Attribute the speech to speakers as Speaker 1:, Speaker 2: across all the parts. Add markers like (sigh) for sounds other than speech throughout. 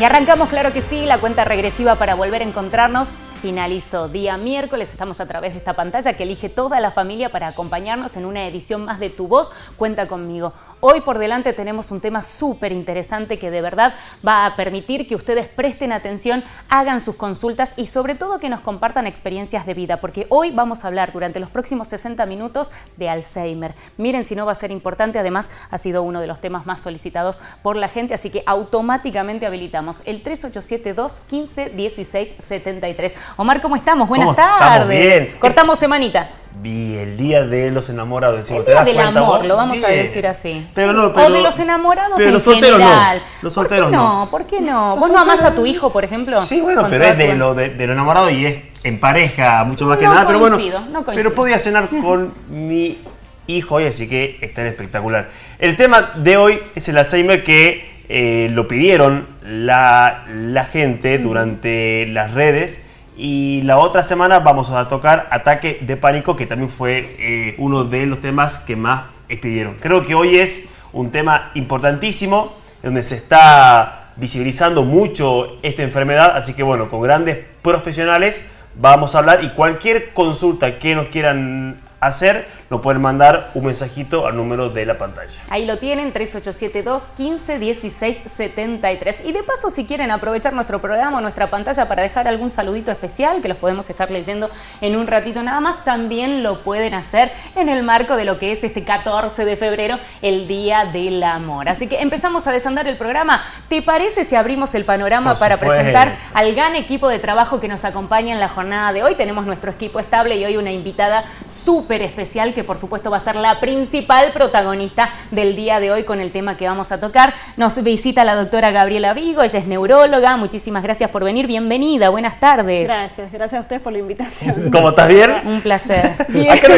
Speaker 1: Y arrancamos, claro que sí, la cuenta regresiva para volver a encontrarnos finalizó día miércoles. Estamos a través de esta pantalla que elige toda la familia para acompañarnos en una edición más de Tu Voz. Cuenta conmigo. Hoy por delante tenemos un tema súper interesante que de verdad va a permitir que ustedes presten atención, hagan sus consultas y sobre todo que nos compartan experiencias de vida, porque hoy vamos a hablar durante los próximos 60 minutos de Alzheimer. Miren si no va a ser importante, además ha sido uno de los temas más solicitados por la gente, así que automáticamente habilitamos el 3872 15 16 73. Omar, ¿cómo estamos? Buenas tardes.
Speaker 2: bien.
Speaker 1: Cortamos semanita.
Speaker 2: Vi el día de los enamorados.
Speaker 1: El día del amor, lo vamos a decir así.
Speaker 2: Pero no,
Speaker 1: o de los enamorados
Speaker 2: pero
Speaker 1: en
Speaker 2: los solteros
Speaker 1: general.
Speaker 2: no. Los solteros
Speaker 1: ¿Por qué no? ¿Por qué no? ¿Vos no amás a tu hijo, por ejemplo?
Speaker 2: Sí, bueno, pero es de lo, de, de lo enamorado y es en pareja mucho más que nada. Pero bueno,
Speaker 1: no coincido.
Speaker 2: pero podía cenar con mi hijo hoy, así que está en espectacular. El tema de hoy es el Alzheimer que eh, lo pidieron la, la gente durante las redes. Y la otra semana vamos a tocar Ataque de Pánico, que también fue eh, uno de los temas que más pidieron. Creo que hoy es un tema importantísimo, donde se está visibilizando mucho esta enfermedad, así que bueno, con grandes profesionales vamos a hablar y cualquier consulta que nos quieran hacer, nos pueden mandar un mensajito al número de la pantalla.
Speaker 1: Ahí lo tienen, 3872 15 16 73. Y de paso, si quieren aprovechar nuestro programa o nuestra pantalla para dejar algún saludito especial, que los podemos estar leyendo en un ratito nada más, también lo pueden hacer en el marco de lo que es este 14 de febrero, el Día del Amor. Así que empezamos a desandar el programa. ¿Te parece si abrimos el panorama
Speaker 2: Por
Speaker 1: para
Speaker 2: supuesto.
Speaker 1: presentar al gran equipo de trabajo que nos acompaña en la jornada de hoy? Tenemos nuestro equipo estable y hoy una invitada súper especial que por supuesto va a ser la principal protagonista del día de hoy con el tema que vamos a tocar. Nos visita la doctora Gabriela Vigo, ella es neuróloga. Muchísimas gracias por venir. Bienvenida, buenas tardes.
Speaker 3: Gracias, gracias a ustedes por la invitación. (laughs)
Speaker 2: ¿Cómo estás bien?
Speaker 1: Un placer. (laughs)
Speaker 3: Bien,
Speaker 2: que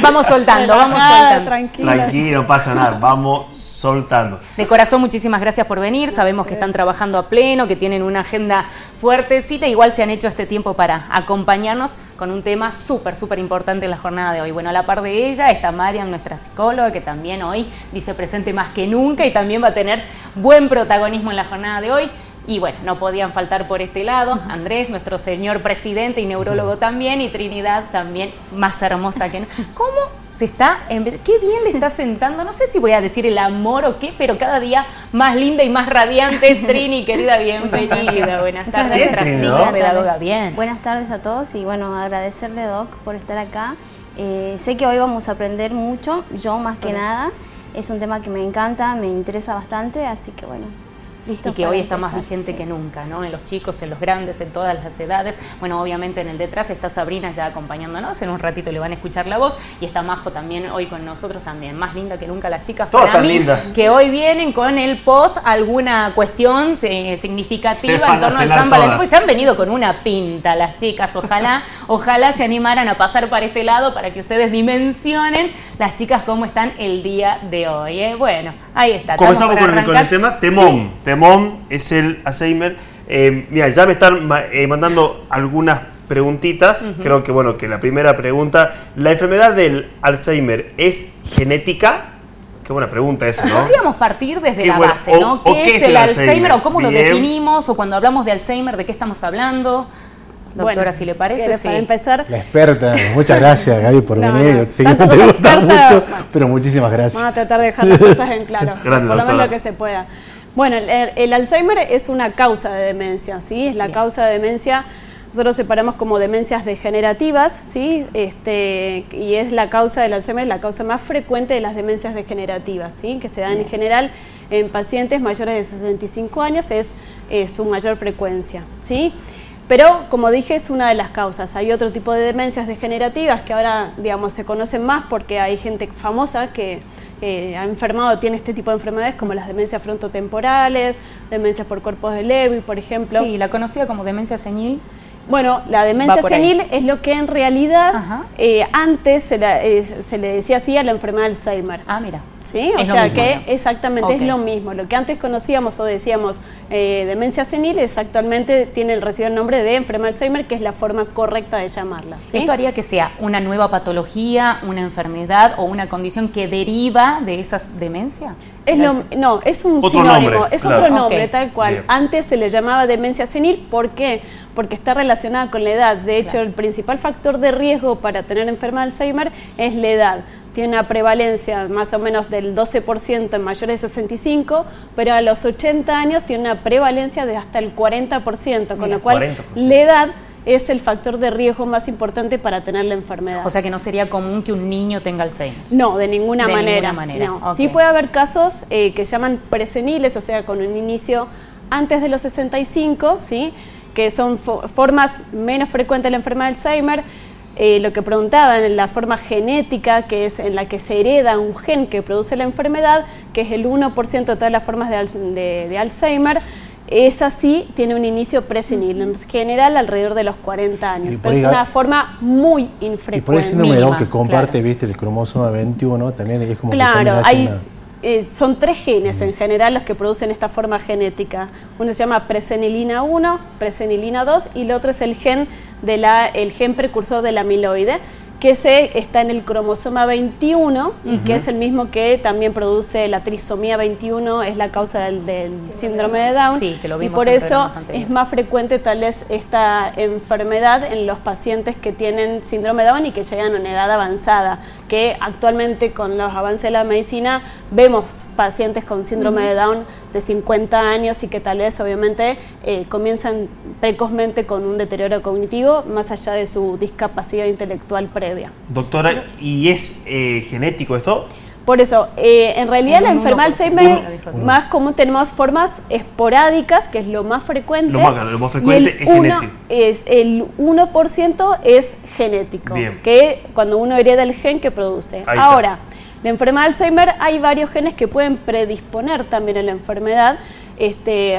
Speaker 1: Vamos soltando, vamos soltando.
Speaker 2: Tranquilo, no pasa nada, vamos soltando.
Speaker 1: De corazón, muchísimas gracias por venir. Sabemos que están trabajando a pleno, que tienen una agenda fuertecita. Igual se han hecho este tiempo para acompañarnos con un tema súper, súper importante en la jornada de hoy. Bueno, a la par de ella está Mariam, nuestra psicóloga, que también hoy dice presente más que nunca y también va a tener buen protagonismo en la jornada de hoy. Y bueno, no podían faltar por este lado Andrés, nuestro señor presidente y neurólogo también, y Trinidad también, más hermosa que no. ¿Cómo se está, qué bien le está sentando, no sé si voy a decir el amor o qué, pero cada día más linda y más radiante, (laughs) Trini, querida, bienvenida. Buenas tardes,
Speaker 3: gracias.
Speaker 1: nuestra
Speaker 2: Sí, ¿no?
Speaker 1: psicopedagoga, bien.
Speaker 4: Buenas tardes a todos y bueno, agradecerle Doc por estar acá. Eh, sé que hoy vamos a aprender mucho, yo más que nada. Es un tema que me encanta, me interesa bastante, así que bueno.
Speaker 1: Y que hoy está más vigente
Speaker 4: sí.
Speaker 1: que nunca, ¿no? En los chicos, en los grandes, en todas las edades. Bueno, obviamente en el detrás está Sabrina ya acompañándonos, en un ratito le van a escuchar la voz y está Majo también hoy con nosotros también, más linda que nunca las chicas
Speaker 2: Todas
Speaker 1: para
Speaker 2: tan
Speaker 1: mí,
Speaker 2: lindas.
Speaker 1: que hoy vienen con el post alguna cuestión eh, significativa en torno al San Valentín, pues se han venido con una pinta las chicas, ojalá, (laughs) ojalá se animaran a pasar para este lado para que ustedes dimensionen las chicas cómo están el día de hoy, ¿eh? Bueno, ahí está.
Speaker 2: Comenzamos con el, con el tema Temón.
Speaker 1: Sí.
Speaker 2: Temón es el Alzheimer. Eh, mira, ya me están eh, mandando algunas preguntitas. Creo que bueno, que la primera pregunta, ¿la enfermedad del Alzheimer es genética? Qué buena pregunta esa, ¿no?
Speaker 1: Podríamos partir desde
Speaker 2: Qué
Speaker 1: la
Speaker 2: bueno.
Speaker 1: base,
Speaker 2: O-
Speaker 1: ¿no?
Speaker 2: o
Speaker 1: ¿Qué,
Speaker 2: qué
Speaker 1: es el Alzheimer? o cómo lo
Speaker 2: Bien.
Speaker 1: definimos? O cuando hablamos de Alzheimer, ¿de qué estamos hablando? Doctora,
Speaker 3: Bueno,
Speaker 1: si le parece,
Speaker 3: ¿quieres
Speaker 1: sí.
Speaker 3: Para empezar,
Speaker 5: La experta, muchas gracias Gaby por (laughs)
Speaker 3: No,
Speaker 5: venir.
Speaker 3: no,
Speaker 5: Sé que
Speaker 3: tanto
Speaker 5: no te gusta
Speaker 3: experta,
Speaker 5: mucho, pero muchísimas gracias.
Speaker 3: vamos a tratar de dejar las cosas en claro, (laughs)
Speaker 2: Grande,
Speaker 3: por lo menos lo que se pueda. Bueno, el, el Alzheimer es una causa de demencia, ¿sí? Es la
Speaker 1: Bien.
Speaker 3: causa de demencia, nosotros separamos como demencias degenerativas, ¿sí? Este, y es la causa del Alzheimer, la causa más frecuente de las demencias degenerativas, ¿sí? Que se dan en general en pacientes mayores de 65 años, es, es su mayor frecuencia, ¿sí? Pero, como dije, es una de las causas. Hay otro tipo de demencias degenerativas que ahora, digamos, se conocen más porque hay gente famosa que eh, ha enfermado, tiene este tipo de enfermedades como las demencias frontotemporales, demencias por cuerpos de Lewy, por ejemplo.
Speaker 1: Sí, la conocida como demencia senil.
Speaker 3: Bueno, la demencia
Speaker 1: ahí.
Speaker 3: senil es lo que en realidad eh, antes se, la- eh, se le decía así a la enfermedad de Alzheimer.
Speaker 1: Ah, mira.
Speaker 3: ¿Sí? O
Speaker 1: Es
Speaker 3: sea
Speaker 1: mismo,
Speaker 3: que
Speaker 1: ¿no?
Speaker 3: exactamente es lo mismo. Lo que antes conocíamos o decíamos eh, demencia senil, exactamente tiene el recibe el nombre de enfermedad de Alzheimer, que es la forma correcta de llamarla. ¿sí?
Speaker 1: Esto haría que sea una nueva patología, una enfermedad o una condición que deriva de esas demencias.
Speaker 3: Es lo- no, es un
Speaker 2: Otro
Speaker 3: sinónimo,
Speaker 2: nombre,
Speaker 3: es
Speaker 2: claro.
Speaker 3: otro nombre, tal cual.
Speaker 2: Bien.
Speaker 3: Antes se le llamaba demencia senil, ¿por qué? Porque está relacionada con la edad. De hecho,
Speaker 1: Claro.
Speaker 3: el principal factor de riesgo para tener enfermedad de Alzheimer es la edad. Tiene una prevalencia más o menos del 12% en mayores de 65, pero a los 80 años tiene una prevalencia de hasta el 40%, con
Speaker 1: Mira,
Speaker 3: lo cual
Speaker 2: 40%.
Speaker 3: la edad es el factor de riesgo más importante para tener la enfermedad.
Speaker 1: O sea que no sería común que un niño tenga Alzheimer.
Speaker 3: No, de ninguna
Speaker 1: De
Speaker 3: manera.
Speaker 1: ninguna manera,
Speaker 3: no. Sí puede haber casos eh, que se llaman preseniles, o sea, con un inicio antes de los 65, ¿sí? que son fo- formas menos frecuentes de la enfermedad de Alzheimer. Eh, lo que preguntaban, la forma genética, que es en la que se hereda un gen que produce la enfermedad, que es el 1% de todas las formas de, de- de Alzheimer, esa sí tiene un inicio presenil, en general alrededor de los 40 años, pero es una forma muy
Speaker 5: Y por el
Speaker 3: infrecuente.
Speaker 5: síndrome de Down que comparte,
Speaker 1: claro.
Speaker 5: viste, el cromosoma 21, también es como que
Speaker 3: Claro,
Speaker 5: hace
Speaker 3: hay,
Speaker 5: una-
Speaker 3: eh, son tres genes en general los que producen esta forma genética. Uno se llama presenilina 1, presenilina 2 y el otro es el gen, de la, el gen precursor del amiloide, que se, está en el cromosoma 21 y que es el mismo que también produce la trisomía 21, es la causa del, del síndrome de Down.
Speaker 1: Sí, que lo
Speaker 3: y
Speaker 1: vimos
Speaker 3: por
Speaker 1: en
Speaker 3: eso es más frecuente tal vez esta enfermedad en los pacientes que tienen síndrome de Down y que llegan a una edad avanzada, que actualmente con los avances de la medicina vemos pacientes con síndrome de Down de 50 años y que tal vez obviamente eh, comienzan precozmente con un deterioro cognitivo más allá de su discapacidad intelectual previa.
Speaker 2: Doctora, ¿y es eh, genético esto?
Speaker 3: Por eso, eh, en realidad la enfermedad
Speaker 1: 1%,
Speaker 3: Alzheimer
Speaker 1: lo dijo así.
Speaker 3: más común tenemos formas esporádicas, que es lo más frecuente.
Speaker 2: Lo más- lo más frecuente
Speaker 3: y el
Speaker 2: es
Speaker 3: uno-
Speaker 2: genético.
Speaker 3: es- el 1% es genético,
Speaker 2: Bien.
Speaker 3: que cuando uno hereda el gen que produce.
Speaker 2: Ahí está.
Speaker 3: Ahora, la enfermedad de Alzheimer hay varios genes que pueden predisponer también a la enfermedad. Este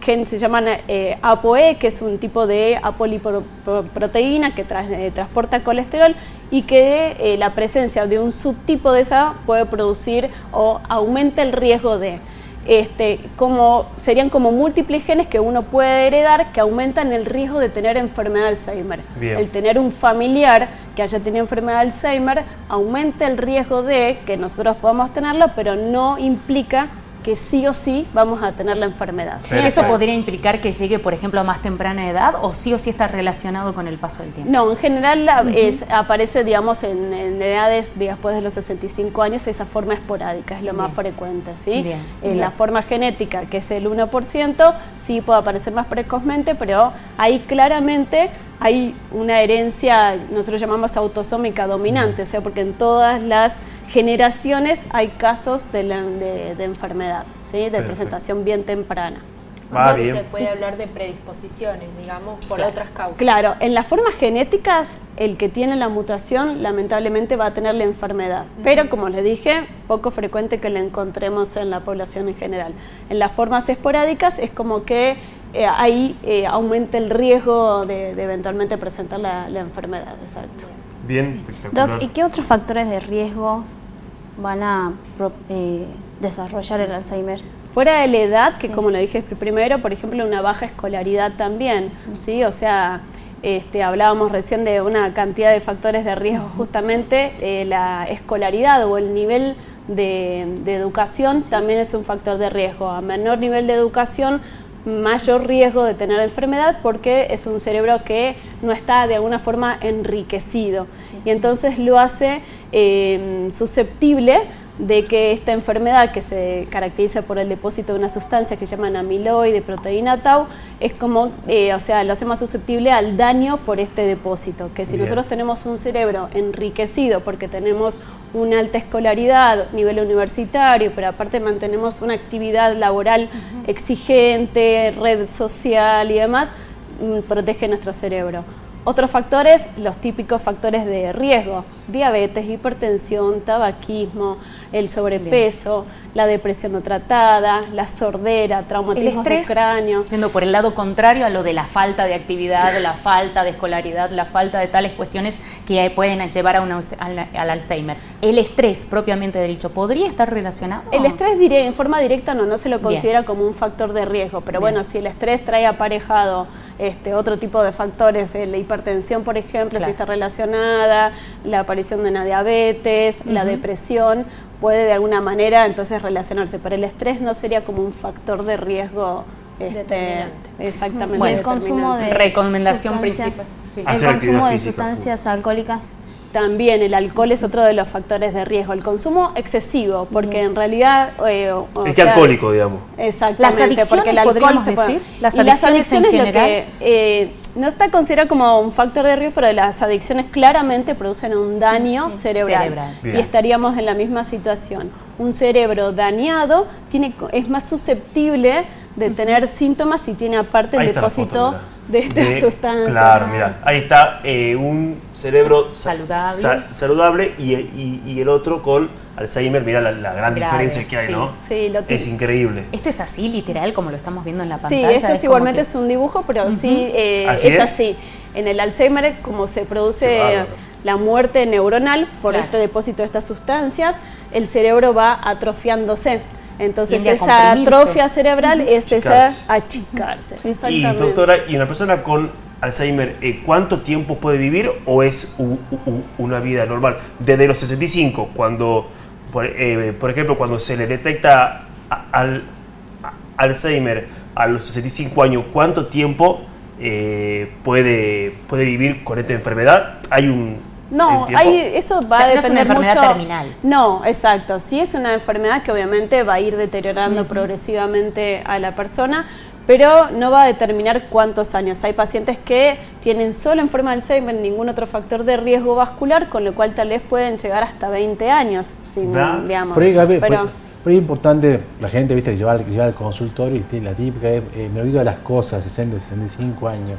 Speaker 3: gen se llaman eh, ApoE, que es un tipo de apolipoproteína que eh, transporta colesterol y que eh, la presencia de un subtipo de esa puede producir o aumenta el riesgo de este, como serían como múltiples genes que uno puede heredar que aumentan el riesgo de tener enfermedad de Alzheimer.
Speaker 2: Bien.
Speaker 3: El tener un familiar que haya tenido enfermedad de Alzheimer aumenta el riesgo de que nosotros podamos tenerlo, pero no implica que sí o sí vamos a tener la enfermedad.
Speaker 1: ¿Eso podría implicar que llegue, por ejemplo, a más temprana edad o sí o sí está relacionado con el paso del tiempo?
Speaker 3: No, en general la- es- aparece, digamos, en, en edades de- después de los 65 años, esa forma esporádica es lo más frecuente, ¿sí?
Speaker 1: Bien,
Speaker 3: En
Speaker 1: bien.
Speaker 3: la forma genética, que es el 1%, sí puede aparecer más precozmente, pero ahí claramente hay una herencia, nosotros llamamos autosómica dominante, o sea, porque en todas las generaciones hay casos de, la- de- de enfermedad, ¿sí? De
Speaker 2: Perfecto.
Speaker 3: presentación bien temprana.
Speaker 6: O sea,
Speaker 2: bien.
Speaker 6: se puede hablar de predisposiciones, digamos, por
Speaker 3: Claro.
Speaker 6: otras causas.
Speaker 3: Claro, en las formas genéticas, el que tiene la mutación lamentablemente va a tener la enfermedad, pero como les dije, poco frecuente que la encontremos en la población en general. En las formas esporádicas es como que eh, ahí eh, aumenta el riesgo de, de eventualmente presentar la, la enfermedad, exacto.
Speaker 2: Bien, espectacular.
Speaker 4: Doc, ¿y qué otros factores de riesgo van a pro- eh, desarrollar el Alzheimer?
Speaker 3: Fuera de la edad, que
Speaker 4: Sí.
Speaker 3: como lo dije primero, por ejemplo, una baja escolaridad también, ¿sí? O sea, este, hablábamos recién de una cantidad de factores de riesgo, justamente eh, la escolaridad o el nivel de, de educación también es un factor de riesgo. A menor nivel de educación, mayor riesgo de tener enfermedad porque es un cerebro que no está de alguna forma enriquecido.
Speaker 4: Sí,
Speaker 3: y entonces lo hace eh, susceptible de que esta enfermedad que se caracteriza por el depósito de una sustancia que llaman amiloide, proteína tau, es como, eh, o sea, lo hace más susceptible al daño por este depósito. Que si
Speaker 2: Bien.
Speaker 3: nosotros tenemos un cerebro enriquecido porque tenemos una alta escolaridad, nivel universitario, pero aparte mantenemos una actividad laboral exigente, red social y demás, mm, protege nuestro cerebro. Otros factores, los típicos factores de riesgo, diabetes, hipertensión, tabaquismo, el sobrepeso, la depresión no tratada, la sordera, traumatismos de cráneo.
Speaker 1: Yendo por el lado contrario a lo de la falta de actividad, la falta de escolaridad, la falta de tales cuestiones que pueden llevar a al, Alzheimer. El estrés propiamente dicho, ¿podría estar relacionado?
Speaker 3: El estrés en forma directa no, no se lo considera como un factor de riesgo, pero bueno, si el estrés trae aparejado este, otro tipo de factores, eh, la hipertensión, por ejemplo, si está relacionada, la aparición de una diabetes, la depresión, puede de alguna manera entonces relacionarse, pero el estrés no sería como un factor de riesgo este, exactamente.
Speaker 4: el consumo de
Speaker 1: recomendación principal.
Speaker 4: El consumo de sustancias alcohólicas
Speaker 3: también el alcohol es otro de los factores de riesgo. El consumo excesivo, porque en realidad...
Speaker 2: Eh, es que alcohólico, digamos.
Speaker 3: Exactamente.
Speaker 1: Las adicciones, porque el alcohol se decir?
Speaker 3: Las adicciones, en general... Eh, no está considerado como un factor de riesgo, pero las adicciones claramente producen un daño cerebral. Y estaríamos en la misma situación. Un cerebro dañado tiene, es más susceptible de tener síntomas si tiene aparte el depósito de esta sustancia.
Speaker 2: Claro, mira, ahí está eh, un cerebro saludable, saludable y, el otro con Alzheimer, mira la, gran diferencia que hay, ¿no?
Speaker 3: Sí, lo
Speaker 2: Es increíble.
Speaker 1: ¿Esto es así, literal, como lo estamos viendo en la pantalla?
Speaker 3: Sí, esto es igualmente es un dibujo, pero sí eh, es, así. En el Alzheimer, como se produce la muerte neuronal por este depósito de estas sustancias, el cerebro va atrofiándose. Entonces esa atrofia cerebral es esa achicarse.
Speaker 2: Y doctora, ¿y una persona con Alzheimer eh, cuánto tiempo puede vivir o es una vida normal? Desde los 65, cuando, eh, por, ejemplo, cuando se le detecta al, Alzheimer a los 65 años, ¿cuánto tiempo eh, puede, puede vivir con esta enfermedad? ¿Hay un,
Speaker 3: no, eso va a depender
Speaker 1: no es una enfermedad terminal.
Speaker 3: No, exacto. Sí es una enfermedad que obviamente va a ir deteriorando progresivamente a la persona, pero no va a determinar cuántos años. Hay pacientes que tienen solo en forma de Alzheimer ningún otro factor de riesgo vascular, con lo cual tal vez pueden llegar hasta 20 años, sin, digamos.
Speaker 5: pero, es importante, la gente viste que lleva, al consultorio y la típica es, eh, me olvido de las cosas, 60, 65 años.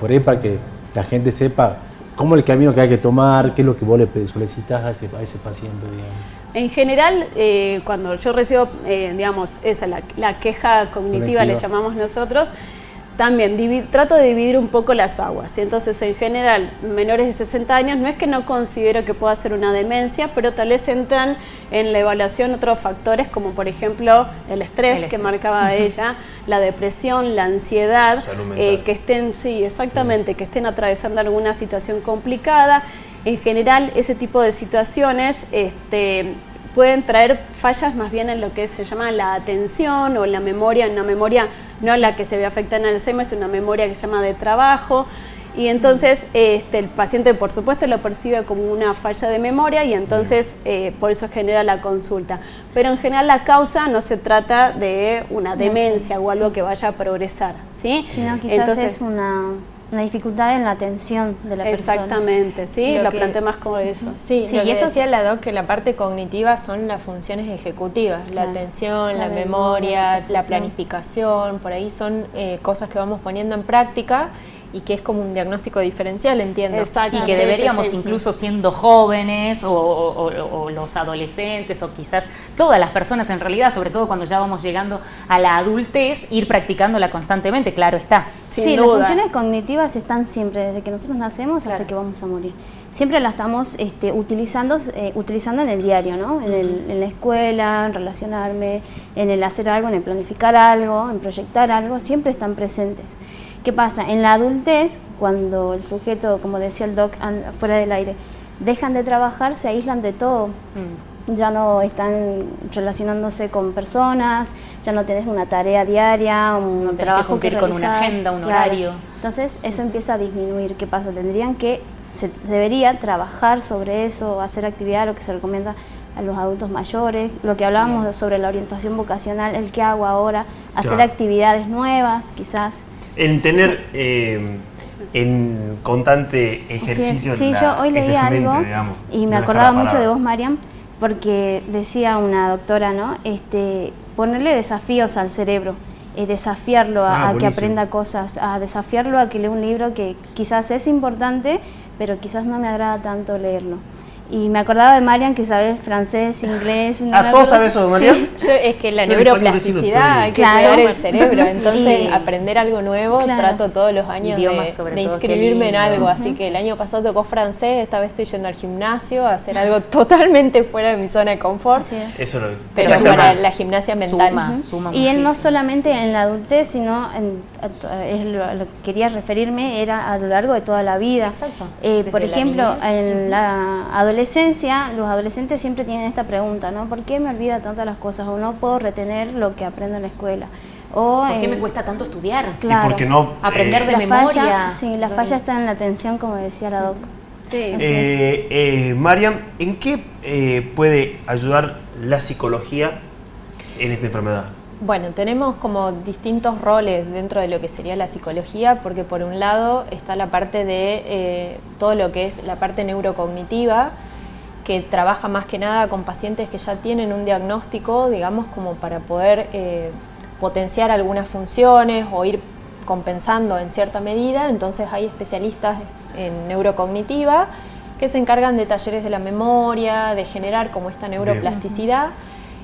Speaker 5: Por ahí para que la gente sepa ¿Cómo es el camino que hay que tomar? ¿Qué es lo que vos le solicitas a ese, paciente?
Speaker 3: En general, eh, cuando yo recibo, eh, digamos, esa, la, queja cognitiva, le llamamos nosotros, también trato de dividir un poco las aguas. Y entonces, en general, menores de 60 años, no es que no considero que pueda ser una demencia, pero tal vez entran en la evaluación otros factores, como por ejemplo el estrés, que marcaba ella, la depresión, la ansiedad, eh, que estén, sí, exactamente, que estén atravesando alguna situación complicada. En general, ese tipo de situaciones este, pueden traer fallas más bien en lo que se llama la atención o la memoria, una memoria no la que se ve afectada en el Alzheimer, es una memoria que se llama de trabajo. Y entonces este, el paciente, por supuesto, lo percibe como una falla de memoria y entonces eh, por eso genera la consulta. Pero en general la causa no se trata de una demencia o algo que vaya a progresar, ¿sí?
Speaker 4: Sino quizás entonces, es una una dificultad en la atención de la
Speaker 3: persona. Exactamente, sí, lo, planteé más como eso.
Speaker 6: Sí, y eso decía la doc que la parte cognitiva son las funciones ejecutivas, la atención, la, memoria, la planificación, por ahí son eh, cosas que vamos poniendo en práctica y que es como un diagnóstico diferencial, entiendo.
Speaker 1: Exacto. Y que deberíamos, incluso siendo jóvenes o, los adolescentes o quizás todas las personas en realidad, sobre todo cuando ya vamos llegando a la adultez, ir practicándola constantemente, claro está.
Speaker 4: sí, las funciones cognitivas están siempre, desde que nosotros nacemos hasta que vamos a morir. Siempre las estamos este, utilizando, eh, utilizando en el diario, ¿no? En, el, en la escuela, en relacionarme, en el hacer algo, en el planificar algo, en proyectar algo, siempre están presentes. ¿Qué pasa? En la adultez, cuando el sujeto, como decía el doc fuera del aire, dejan de trabajar, se aíslan de todo. Mm. Ya no están relacionándose con personas, ya no tienes una tarea diaria, un trabajo
Speaker 1: que, cumplir con una agenda, un horario.
Speaker 4: Entonces eso empieza a disminuir. ¿Qué pasa? Tendrían que, se debería trabajar sobre eso, hacer actividad, lo que se recomienda a los adultos mayores, lo que hablábamos sobre la orientación vocacional, el que hago ahora, hacer actividades nuevas, quizás
Speaker 2: en tener eh, en constante ejercicio.
Speaker 4: Sí, yo hoy leí algo y me acordaba mucho de vos, Mariam, porque decía una doctora, ¿no? Este, ponerle desafíos al cerebro eh, desafiarlo a,
Speaker 2: Ah,
Speaker 4: a que aprenda cosas, a desafiarlo a que lea un libro que quizás es importante, pero quizás no me agrada tanto leerlo. Y me acordaba de Marian que sabe francés, inglés. no
Speaker 2: Ah,
Speaker 4: me
Speaker 2: ¿todos
Speaker 4: acuerdo.
Speaker 2: saben eso,
Speaker 4: Sí.
Speaker 2: Marian?
Speaker 6: Yo, es que la neuroplasticidad hay que
Speaker 4: Claro.
Speaker 6: el cerebro, (laughs) entonces
Speaker 4: Sí.
Speaker 6: aprender algo nuevo
Speaker 4: Claro.
Speaker 6: trato todos los años de,
Speaker 1: sobre
Speaker 6: de inscribirme en algo, así que el año pasado tocó francés, esta vez estoy yendo al gimnasio a hacer algo (laughs) totalmente fuera de mi zona de confort,
Speaker 4: Así es.
Speaker 2: Eso lo es.
Speaker 6: pero
Speaker 1: Suma.
Speaker 6: para la gimnasia mental.
Speaker 1: Suma, suma
Speaker 4: Y él no solamente en la adultez, sino en, a to- es lo, a lo que quería referirme, era a lo largo de toda la vida.
Speaker 1: Exacto.
Speaker 4: Eh, por ejemplo, en la adolescencia, los adolescentes siempre tienen esta pregunta, ¿no? ¿Por qué me olvida tantas las cosas o no puedo retener lo que aprendo en la escuela? O,
Speaker 1: ¿Por qué
Speaker 4: eh,
Speaker 1: me cuesta tanto estudiar?
Speaker 4: Claro.
Speaker 2: Y porque no.
Speaker 1: Aprender de
Speaker 4: la
Speaker 1: memoria.
Speaker 4: falla, sí, la falla está en la atención, como decía la doc.
Speaker 3: Sí.
Speaker 2: Eh, eh, Mariam, ¿en qué eh, puede ayudar la psicología en esta enfermedad?
Speaker 6: Bueno, tenemos como distintos roles dentro de lo que sería la psicología, porque por un lado está la parte de eh, todo lo que es la parte neurocognitiva, que trabaja más que nada con pacientes que ya tienen un diagnóstico, digamos, como para poder eh, potenciar algunas funciones o ir compensando en cierta medida. Entonces hay especialistas en neurocognitiva que se encargan de talleres de la memoria, de generar como esta neuroplasticidad.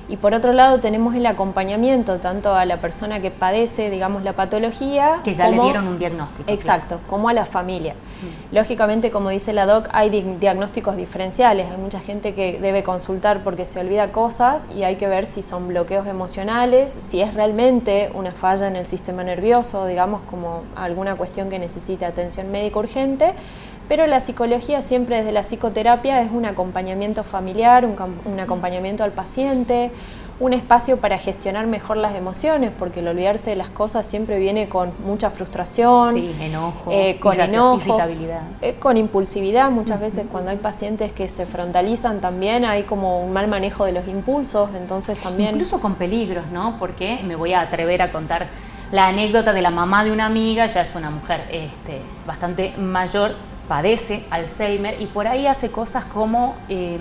Speaker 6: Y por otro lado tenemos el acompañamiento tanto a la persona que padece, digamos, la patología.
Speaker 1: Que ya le dieron un diagnóstico.
Speaker 6: Exacto, como a la familia. Lógicamente, como dice la doc, hay di- diagnósticos diferenciales. Hay mucha gente que debe consultar porque se olvida cosas y hay que ver si son bloqueos emocionales, si es realmente una falla en el sistema nervioso, digamos, como alguna cuestión que necesite atención médica urgente. Pero la psicología siempre desde la psicoterapia es un acompañamiento familiar, un, acompañamiento al paciente, un espacio para gestionar mejor las emociones, porque el olvidarse de las cosas siempre viene con mucha frustración,
Speaker 1: Sí, enojo,
Speaker 6: eh, con enojo,
Speaker 1: irritabilidad.
Speaker 6: eh, con impulsividad. Muchas veces cuando hay pacientes que se frontalizan también hay como un mal manejo de los impulsos, entonces también...
Speaker 1: Incluso con peligros, ¿no? Porque me voy a atrever a contar la anécdota de la mamá de una amiga, ya es una mujer este, bastante mayor, padece Alzheimer y por ahí hace cosas como eh,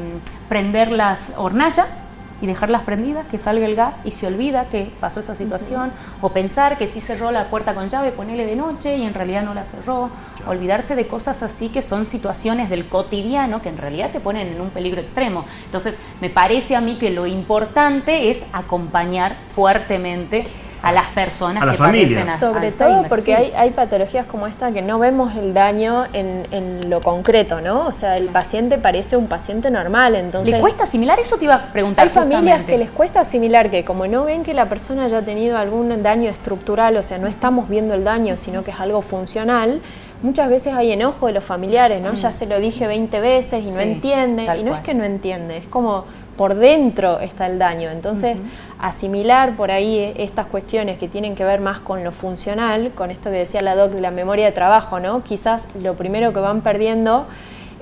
Speaker 1: prender las hornallas y dejarlas prendidas, que salga el gas y se olvida que pasó esa situación, o pensar que sí cerró la puerta con llave, ponerle de noche y en realidad no la cerró, olvidarse de cosas así que son situaciones del cotidiano que en realidad te ponen en un peligro extremo. Entonces, me parece a mí que lo importante es acompañar fuertemente a las personas
Speaker 2: A la
Speaker 1: que
Speaker 2: familia.
Speaker 1: padecen
Speaker 6: Sobre
Speaker 1: Alzheimer,
Speaker 6: todo porque
Speaker 1: sí.
Speaker 6: hay, hay patologías como esta que no vemos el daño en, en lo concreto, ¿no? O sea, el paciente parece un paciente normal, entonces...
Speaker 1: ¿Le cuesta asimilar? Eso te iba a preguntar
Speaker 6: Hay familias
Speaker 1: justamente.
Speaker 6: que les cuesta asimilar que como no ven que la persona haya tenido algún daño estructural, o sea, no estamos viendo el daño, sino que es algo funcional, muchas veces hay enojo de los familiares, ¿no? Ya se lo dije 20 veces y
Speaker 1: Sí,
Speaker 6: no entiende, y no
Speaker 1: cual.
Speaker 6: es que no entiende, es como por dentro está el daño. Entonces, asimilar por ahí estas cuestiones que tienen que ver más con lo funcional, con esto que decía la doc de la memoria de trabajo, ¿no? Quizás lo primero que van perdiendo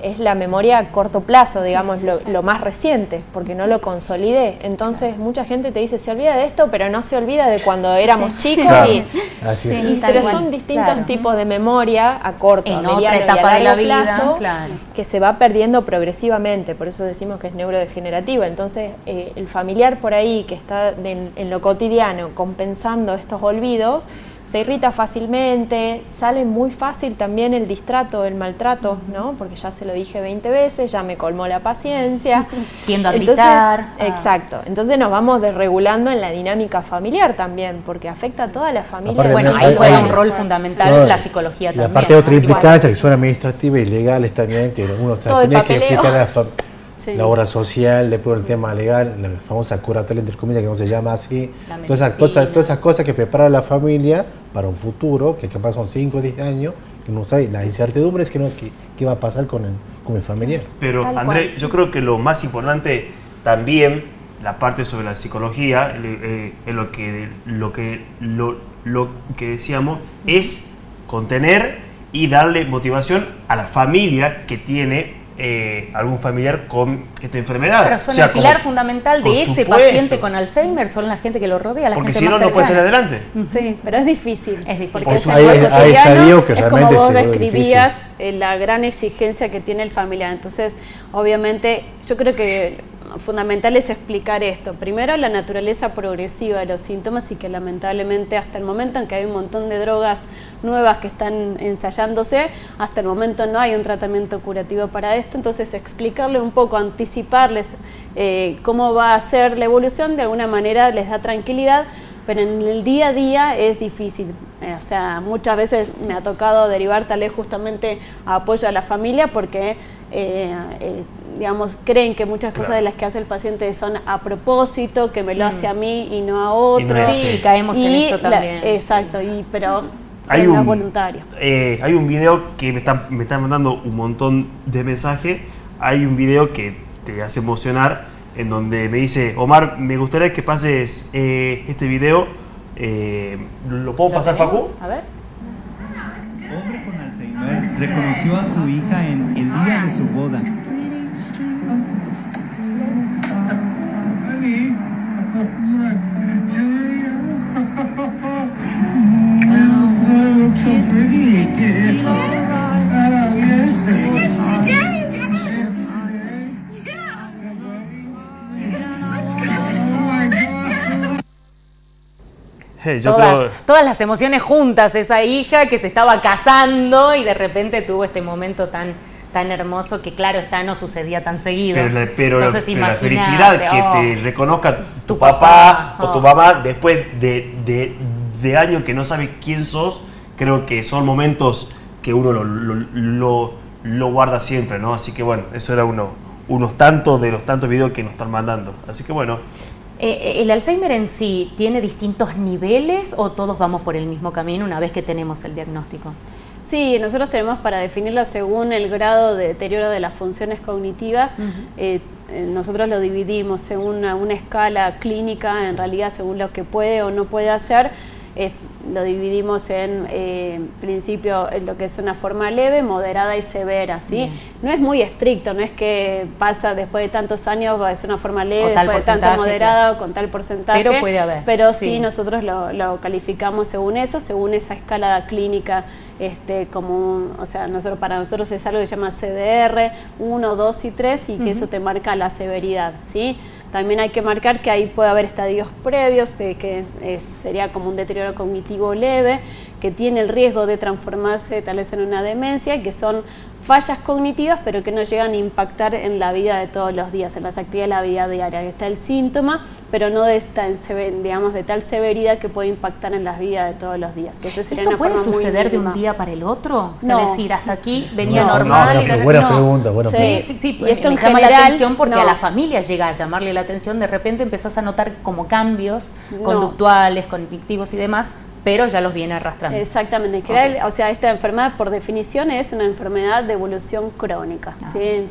Speaker 6: es la memoria a corto plazo, digamos, lo, lo más reciente, porque no lo consolidé. Entonces, mucha gente te dice, se olvida de esto, pero no se olvida de cuando éramos chicos.
Speaker 5: Claro.
Speaker 6: Y,
Speaker 5: Así es.
Speaker 4: Sí.
Speaker 6: y-
Speaker 4: tal
Speaker 6: pero son distintos
Speaker 1: Claro.
Speaker 6: tipos de memoria a corto,
Speaker 1: En otra
Speaker 6: mediano y a
Speaker 1: etapa de la
Speaker 6: largo
Speaker 1: vida,
Speaker 6: plazo,
Speaker 1: claro.
Speaker 6: que se va perdiendo progresivamente, por eso decimos que es neurodegenerativa. Entonces, eh, el familiar por ahí que está de- en lo cotidiano compensando estos olvidos, se irrita fácilmente, sale muy fácil también el distrato, el maltrato, ¿no? Porque ya se lo dije 20 veces, ya me colmó la paciencia. (laughs)
Speaker 1: Tiendo a
Speaker 6: Entonces,
Speaker 1: gritar, a-
Speaker 6: Exacto. Entonces nos vamos desregulando en la dinámica familiar también, porque afecta a toda la familia.
Speaker 5: Aparte,
Speaker 1: Bueno, ahí juega un rol fundamental
Speaker 5: No,
Speaker 1: la psicología
Speaker 5: y
Speaker 1: también.
Speaker 5: aparte hay otra implicancia que son administrativas y legales también, que uno se tenía que explicar la, fa- (laughs)
Speaker 3: Sí.
Speaker 5: la obra social, después el tema legal, la famosa curatoria entre comillas que no se llama así. Todas esas, cosas, todas esas cosas que prepara la familia para un futuro, que capaz son 5 o 10 años, que no sabe, la incertidumbre es que no, que- qué va a pasar con el, con el familiar.
Speaker 2: Pero
Speaker 6: Tal
Speaker 2: André,
Speaker 6: cual, sí.
Speaker 2: yo creo que lo más importante también, la parte sobre la psicología, eh, eh, lo que, lo, que, lo, lo que decíamos, es contener y darle motivación a la familia que tiene eh, algún familiar con esta enfermedad.
Speaker 1: Pero son
Speaker 2: O sea,
Speaker 1: el pilar
Speaker 2: como-
Speaker 1: fundamental de ese
Speaker 2: supuesto.
Speaker 1: paciente con Alzheimer, son la gente que lo rodea, la
Speaker 2: Porque
Speaker 1: gente
Speaker 2: si no,
Speaker 1: más
Speaker 2: no puede salir
Speaker 1: cercana.
Speaker 2: adelante.
Speaker 3: Sí, pero es difícil.
Speaker 1: Es difícil.
Speaker 3: Porque
Speaker 5: Por
Speaker 3: es lo
Speaker 5: hay
Speaker 3: cotidiano,
Speaker 5: estadios que
Speaker 3: es como vos describías eh, la gran exigencia que tiene el familiar. Entonces, obviamente, yo creo que fundamental es explicar esto. Primero, la naturaleza progresiva de los síntomas y que lamentablemente hasta el momento en que hay un montón de drogas nuevas que están ensayándose, hasta el momento no hay un tratamiento curativo para esto. Entonces, explicarle un poco, anticiparles eh, cómo va a ser la evolución, de alguna manera les da tranquilidad, pero en el día a día es difícil. Eh, o sea, muchas veces me ha tocado derivar tal vez justamente a apoyo a la familia porque eh, eh, digamos, creen que muchas cosas de las que hace el paciente son a propósito, que me lo hace a mí y no a otro.
Speaker 1: sí, caemos en eso también.
Speaker 3: exacto, y, pero
Speaker 2: hay un, voluntario. Eh, hay un video que me están, me están mandando un montón de mensajes. Hay un video que te hace emocionar, en donde me dice, Omar, me gustaría que pases este video. ¿Lo puedo pasar, Facu?
Speaker 3: A ver
Speaker 7: reconoció a su hija en el día de su boda. (laughs)
Speaker 1: todas, las emociones juntas, esa hija que se estaba casando y de repente tuvo este momento tan, tan hermoso que claro está no sucedía tan seguido.
Speaker 2: Pero, la felicidad que te oh, reconozca tu, papá, o tu oh. mamá después de, de, años que no sabe quién sos, creo que son momentos que uno lo, lo, guarda siempre, ¿no? Así que bueno, eso era uno, unos tantos de los tantos videos que nos están mandando. Así que bueno.
Speaker 1: Eh, eh, ¿El Alzheimer en sí tiene distintos niveles o todos vamos por el mismo camino una vez que tenemos el diagnóstico?
Speaker 3: Sí, nosotros tenemos para definirlo según el grado de deterioro de las funciones cognitivas. Eh, nosotros lo dividimos según una, escala clínica, en realidad según lo que puede o no puede hacer lo dividimos en eh, principio en lo que es una forma leve, moderada y severa, ¿sí? No es muy estricto, no es que pasa después de tantos años va a ser una forma leve, después de tanto moderada o con tal porcentaje.
Speaker 1: Pero puede haber.
Speaker 3: Pero sí, nosotros lo, calificamos según eso, según esa escala clínica este, como, o sea, nosotros, para nosotros es algo que se llama CDR 1, 2 y 3 y que eso te marca la severidad, ¿sí? También hay que marcar que ahí puede haber estadios previos, que sería como un deterioro cognitivo leve, que tiene el riesgo de transformarse tal vez en una demencia, que son fallas cognitivas, pero que no llegan a impactar en la vida de todos los días, en las actividades de la vida diaria. Está el síntoma, pero no de, esta, digamos, de tal severidad que puede impactar en la vida de todos los días.
Speaker 1: ¿Esto puede suceder de un día para el otro? O sea, decir, hasta aquí venía normal.
Speaker 5: No, buena pregunta, buena
Speaker 1: sí, Sí, sí, y esto me llama la atención porque a la familia llega a llamarle la atención, de repente empezás a notar como cambios conductuales, cognitivos y demás, pero ya los viene arrastrando.
Speaker 3: Exactamente. o sea, esta enfermedad por definición es una enfermedad de evolución crónica. Ah. ¿sí?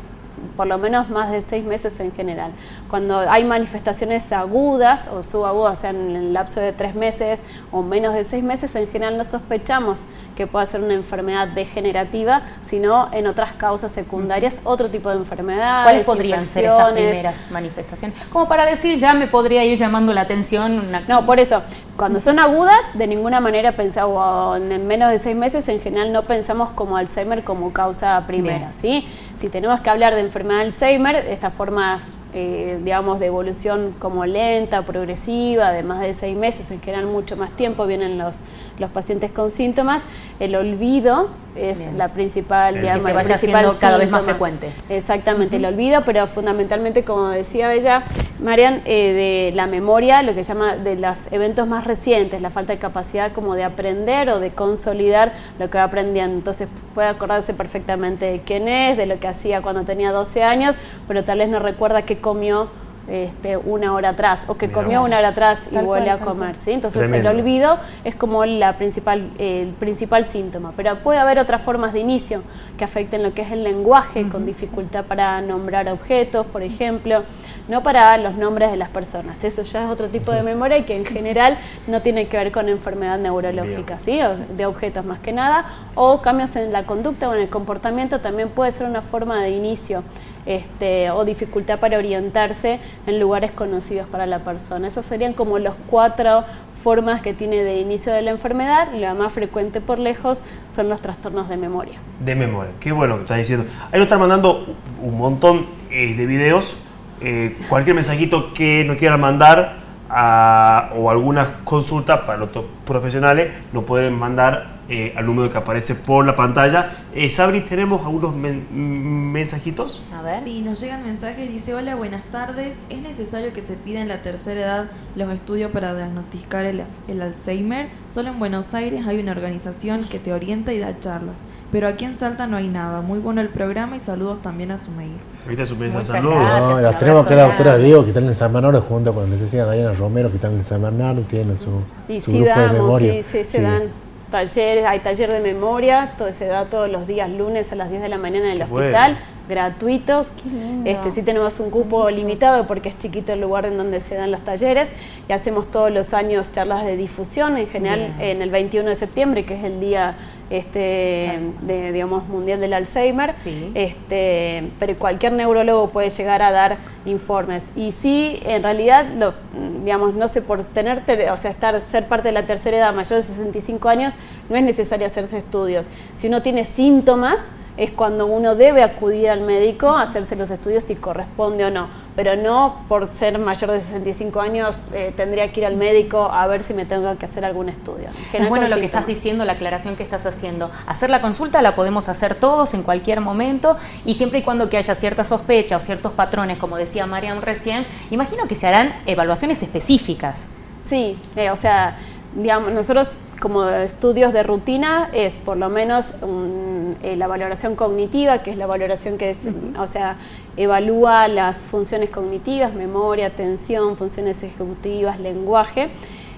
Speaker 3: por lo menos más de seis meses en general. Cuando hay manifestaciones agudas o subagudas, o sea, en el lapso de tres meses o menos de seis meses, en general no sospechamos que pueda ser una enfermedad degenerativa, sino en otras causas secundarias, otro tipo de enfermedad.
Speaker 1: ¿Cuáles podrían ser estas primeras manifestaciones? Como para decir, ya me podría ir llamando la atención.
Speaker 3: No, por eso, cuando son agudas, de ninguna manera pensamos, en menos de seis meses, en general no pensamos como Alzheimer como causa primera, ¿sí? Si tenemos que hablar de enfermedad de Alzheimer, esta forma eh, digamos, de evolución como lenta, progresiva, de más de seis meses, en general mucho más tiempo, vienen los, los pacientes con síntomas. El olvido es la principal,
Speaker 1: el que se vaya haciendo cada vez más frecuente.
Speaker 3: Exactamente, el olvido, pero fundamentalmente, como decía ella, Marian, eh, de la memoria, lo que llama de los eventos más recientes, la falta de capacidad como de aprender o de consolidar lo que va aprendiendo. Entonces puede acordarse perfectamente de quién es, de lo que hacía cuando tenía 12 años, pero tal vez no recuerda qué comió este, una hora atrás o que comió una hora atrás y vuelve a comer. ¿sí? Entonces el olvido es como la principal, el principal síntoma. Pero puede haber otras formas de inicio que afecten lo que es el lenguaje, con dificultad para nombrar objetos, por ejemplo, no para los nombres de las personas. Eso ya es otro tipo de memoria y que en general no tiene que ver con enfermedad neurológica, ¿sí? de objetos más que nada, o cambios en la conducta o en el comportamiento también puede ser una forma de inicio este, o dificultad para orientarse en lugares conocidos para la persona. Esos serían como los cuatro formas que tiene de inicio de la enfermedad. La más frecuente por lejos son los trastornos de memoria.
Speaker 2: De memoria, qué bueno que estás diciendo. Ahí nos están mandando un montón eh, de videos eh, cualquier mensajito que nos quieran mandar a- o algunas consultas para los profesionales, nos pueden mandar eh, al número que aparece por la pantalla. Eh, Sabri, ¿tenemos algunos men- mensajitos?
Speaker 1: A ver.
Speaker 8: Sí, nos llega el mensaje, dice, hola, buenas tardes. ¿Es necesario que se pida en la tercera edad los estudios para diagnosticar el, el Alzheimer? Solo en Buenos Aires hay una organización que te orienta y da charlas. Pero aquí en Salta no hay nada. Muy bueno el programa y saludos también a su mail.
Speaker 2: Ahorita su mensaje.
Speaker 1: Muchas
Speaker 2: Saludos.
Speaker 1: gracias.
Speaker 5: No,
Speaker 1: un
Speaker 5: la tenemos acá la doctora. Diego, que está en el San Bernardo, junto con la licenciada Diana Romero, que está en el San Bernardo, tienen su,
Speaker 3: Y
Speaker 5: su
Speaker 3: sí
Speaker 5: grupo de memoria.
Speaker 3: sí, sí, se dan talleres, hay taller de memoria, todo se da todos los días lunes a las 10 de la mañana en el
Speaker 2: Qué
Speaker 3: hospital,
Speaker 2: bueno.
Speaker 3: gratuito.
Speaker 4: lindo.
Speaker 3: Este, sí tenemos un cupo limitado porque es chiquito el lugar en donde se dan los talleres y hacemos todos los años charlas de difusión, en general
Speaker 1: Bien.
Speaker 3: en el 21 de septiembre, que es el día este, de, digamos, mundial del Alzheimer.
Speaker 1: Sí.
Speaker 3: Este, pero cualquier neurólogo puede llegar a dar informes. Y sí, en realidad, lo, digamos, no sé, por tener, o sea, estar, ser parte de la tercera edad mayor de 65 años, no es necesario hacerse estudios. Si uno tiene síntomas, es cuando uno debe acudir al médico a hacerse los estudios si corresponde o no. Pero no por ser mayor de 65 años eh, tendría que ir al médico a ver si me tengo que hacer algún estudio.
Speaker 1: Es bueno lo que estás diciendo, la aclaración que estás haciendo. Hacer la consulta la podemos hacer todos en cualquier momento y siempre y cuando que haya cierta sospecha o ciertos patrones, como decía Mariam recién, imagino que se harán evaluaciones específicas.
Speaker 3: Sí, eh, o sea, digamos, nosotros como estudios de rutina es por lo menos un- eh, la valoración cognitiva, que es la valoración que es, o sea, evalúa las funciones cognitivas, memoria, atención, funciones ejecutivas, lenguaje.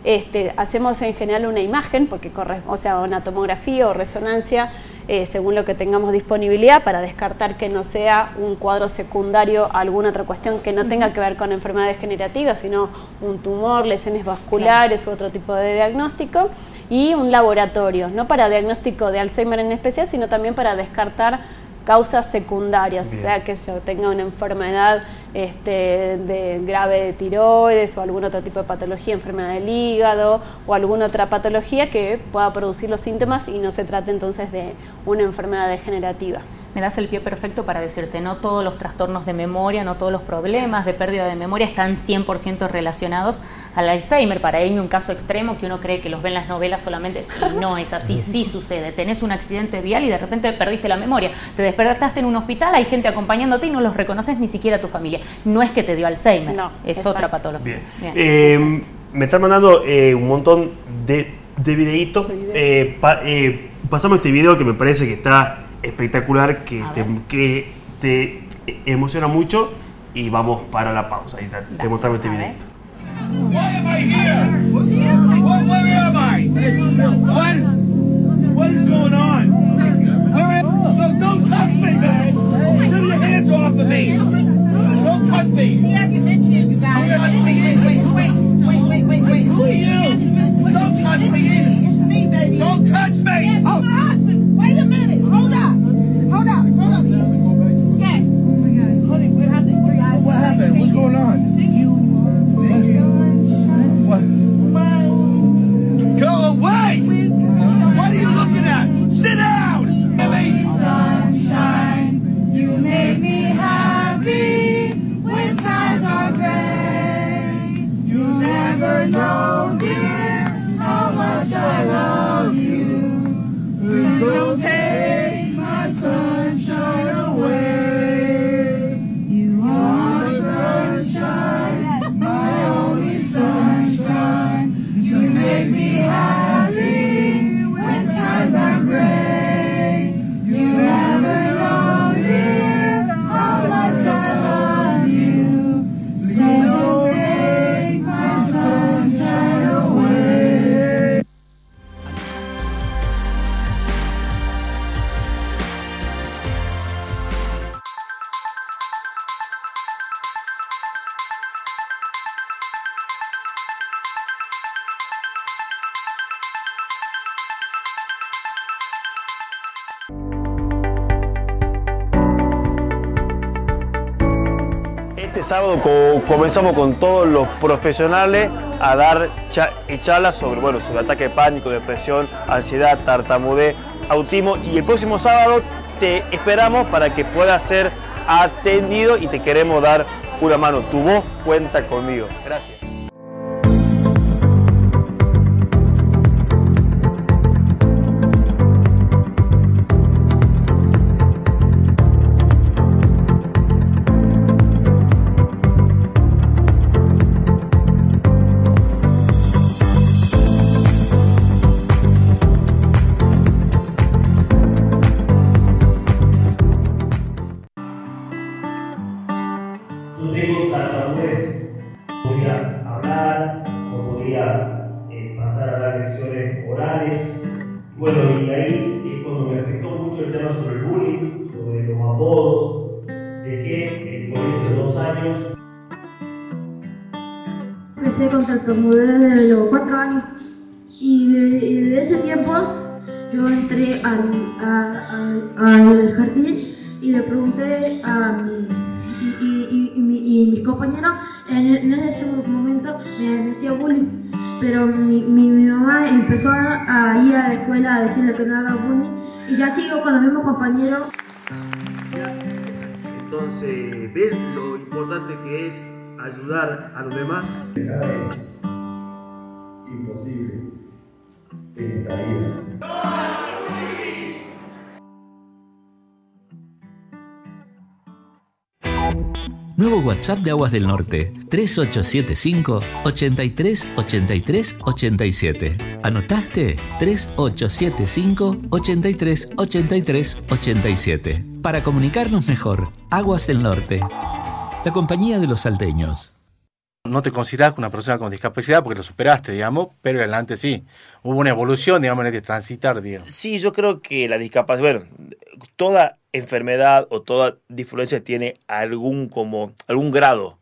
Speaker 3: Este, hacemos en general una imagen, porque corre, o sea, una tomografía o resonancia, eh, según lo que tengamos disponibilidad, para descartar que no sea un cuadro secundario a alguna otra cuestión que no tenga que ver con enfermedades generativas, sino un tumor, lesiones vasculares u otro tipo de diagnóstico, y un laboratorio, no para diagnóstico de Alzheimer en especial, sino también para descartar causas secundarias,
Speaker 2: Bien.
Speaker 3: o sea, que yo tenga una enfermedad este, de grave de tiroides o algún otro tipo de patología, enfermedad del hígado o alguna otra patología que pueda producir los síntomas y no se trate entonces de una enfermedad degenerativa.
Speaker 1: Me das el pie perfecto para decirte, no todos los trastornos de memoria, no todos los problemas de pérdida de memoria están 100% relacionados al Alzheimer. Para irme un caso extremo que uno cree que los ve en las novelas solamente, y no es así, sí sucede. Tenés un accidente vial y de repente perdiste la memoria. Te despertaste en un hospital, hay gente acompañándote y no los reconoces ni siquiera tu familia. No es que te dio Alzheimer,
Speaker 3: No,
Speaker 1: es
Speaker 3: exacto.
Speaker 1: otra patología.
Speaker 2: Bien.
Speaker 1: Bien.
Speaker 2: Eh, me están mandando eh, un montón de, de videitos. Eh, pa- eh, pasamos este video que me parece que está espectacular, que te, que te emociona mucho. Y vamos para la pausa. Ahí está, te
Speaker 1: Dale,
Speaker 2: mostramos este videito.
Speaker 9: Why am I here? What, where am I? What? What is going on? Where am, no, don't touch me, man! Get your hands off of me! Don't me!
Speaker 10: He hasn't mentioned you guys. Wait, wait, wait, wait, wait, wait, wait, wait.
Speaker 9: Who are you? Don't touch me!
Speaker 10: It's me, baby.
Speaker 9: Don't touch me!
Speaker 10: Yes, oh.
Speaker 2: Este sábado co- comenzamos con todos los profesionales a dar cha- charlas sobre, bueno, sobre ataque de pánico, depresión, ansiedad, tartamudez, autismo y el próximo sábado te esperamos para que puedas ser atendido y te queremos dar una mano. Tu voz cuenta conmigo. Gracias.
Speaker 11: Los demás.
Speaker 12: es imposible en esta vida.
Speaker 13: Nuevo WhatsApp de Aguas del Norte, 3875 83 83 87. ¿Anotaste? 3875 83 83 87. Para comunicarnos mejor, Aguas del Norte. La compañía de los salteños.
Speaker 5: No te consideras una persona con discapacidad porque lo superaste, digamos, pero adelante sí. Hubo una evolución, digamos, en este transitar, digamos.
Speaker 2: Sí, yo creo que la discapacidad, bueno, toda enfermedad o toda diferencia tiene algún como algún grado.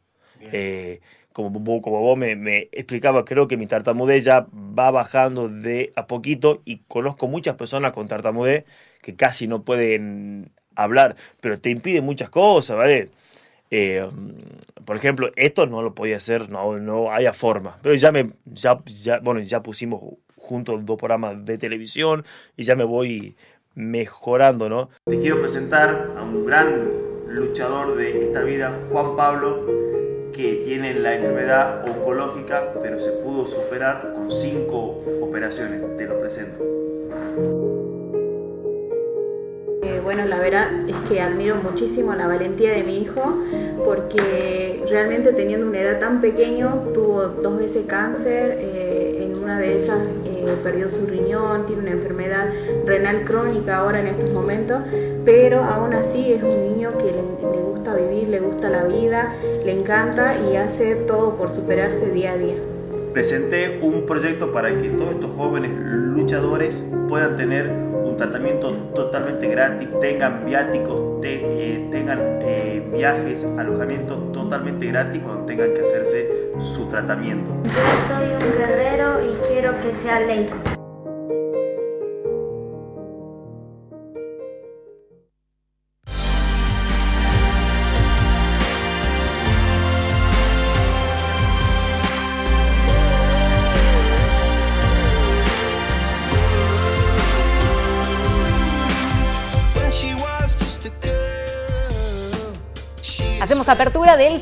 Speaker 2: Eh, como, como vos me, me explicabas, creo que mi tartamudez ya va bajando de a poquito y conozco muchas personas con tartamudez que casi no pueden hablar, pero te impide muchas cosas, ¿vale? Eh, por ejemplo, esto no lo podía hacer, no, no haya forma. Pero ya me, ya, ya, bueno, ya pusimos juntos dos programas de televisión y ya me voy mejorando, ¿no? Te quiero presentar a un gran luchador de esta vida, Juan Pablo, que tiene la enfermedad oncológica, pero se pudo superar con cinco operaciones. Te lo presento.
Speaker 14: Bueno, la verdad es que admiro muchísimo la valentía de mi hijo porque realmente teniendo una edad tan pequeño tuvo dos veces cáncer, eh, en una de esas eh, perdió su riñón, tiene una enfermedad renal crónica ahora en estos momentos, pero aún así es un niño que le, le gusta vivir, le gusta la vida, le encanta y hace todo por superarse día a día.
Speaker 2: Presenté un proyecto para que todos estos jóvenes luchadores puedan tener tratamiento totalmente gratis, tengan viáticos, eh, tengan eh, viajes, alojamiento totalmente gratis cuando tengan que hacerse su tratamiento.
Speaker 15: Yo soy un guerrero y quiero que sea ley.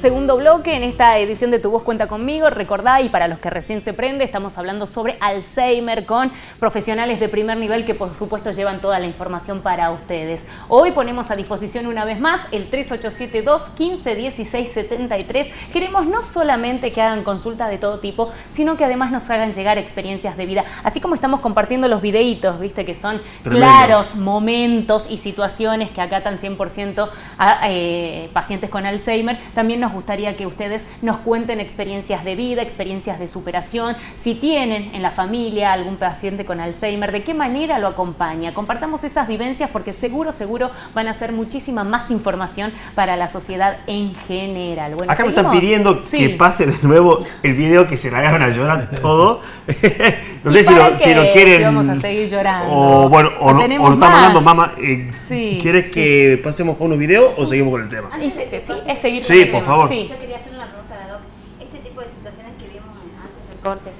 Speaker 1: Segundo bloque en esta edición de Tu Voz Cuenta Conmigo. Recordá, y para los que recién se prende, estamos hablando sobre Alzheimer con profesionales de primer nivel que por supuesto llevan toda la información para ustedes. Hoy ponemos a disposición una vez más el 3872 15 16 73. Queremos no solamente que hagan consultas de todo tipo, sino que además nos hagan llegar experiencias de vida. Así como estamos compartiendo los videitos, viste, que son
Speaker 2: Tremendo.
Speaker 1: claros momentos y situaciones que acatan 100% a eh, pacientes con Alzheimer, también nos gustaría que ustedes nos cuenten experiencias de vida, experiencias de superación, si tienen en la familia algún paciente con Alzheimer, de qué manera lo acompaña. Compartamos esas vivencias porque seguro, seguro van a ser muchísima más información para la sociedad en general. Bueno,
Speaker 2: Acá me están pidiendo
Speaker 1: Sí.
Speaker 2: que pase de nuevo el video que se la hagan a llorar todo. (laughs) no
Speaker 1: ¿Y
Speaker 2: sé si lo, si
Speaker 1: Si
Speaker 2: quieren.
Speaker 1: vamos a seguir llorando.
Speaker 2: O bueno, o,
Speaker 1: ¿O
Speaker 2: no, o
Speaker 1: tenemos
Speaker 2: lo están mandando,
Speaker 1: más?
Speaker 2: mamá. eh,
Speaker 1: Sí,
Speaker 2: ¿Quieres
Speaker 1: sí.
Speaker 2: que pasemos a unos videos o seguimos con el tema?
Speaker 1: Y se- sí, es seguir
Speaker 2: Sí,
Speaker 1: con el
Speaker 2: por
Speaker 1: tema,
Speaker 2: favor.
Speaker 1: Sí.
Speaker 4: Yo quería hacer una pregunta a la doc. Este tipo de situaciones que vimos antes del corte,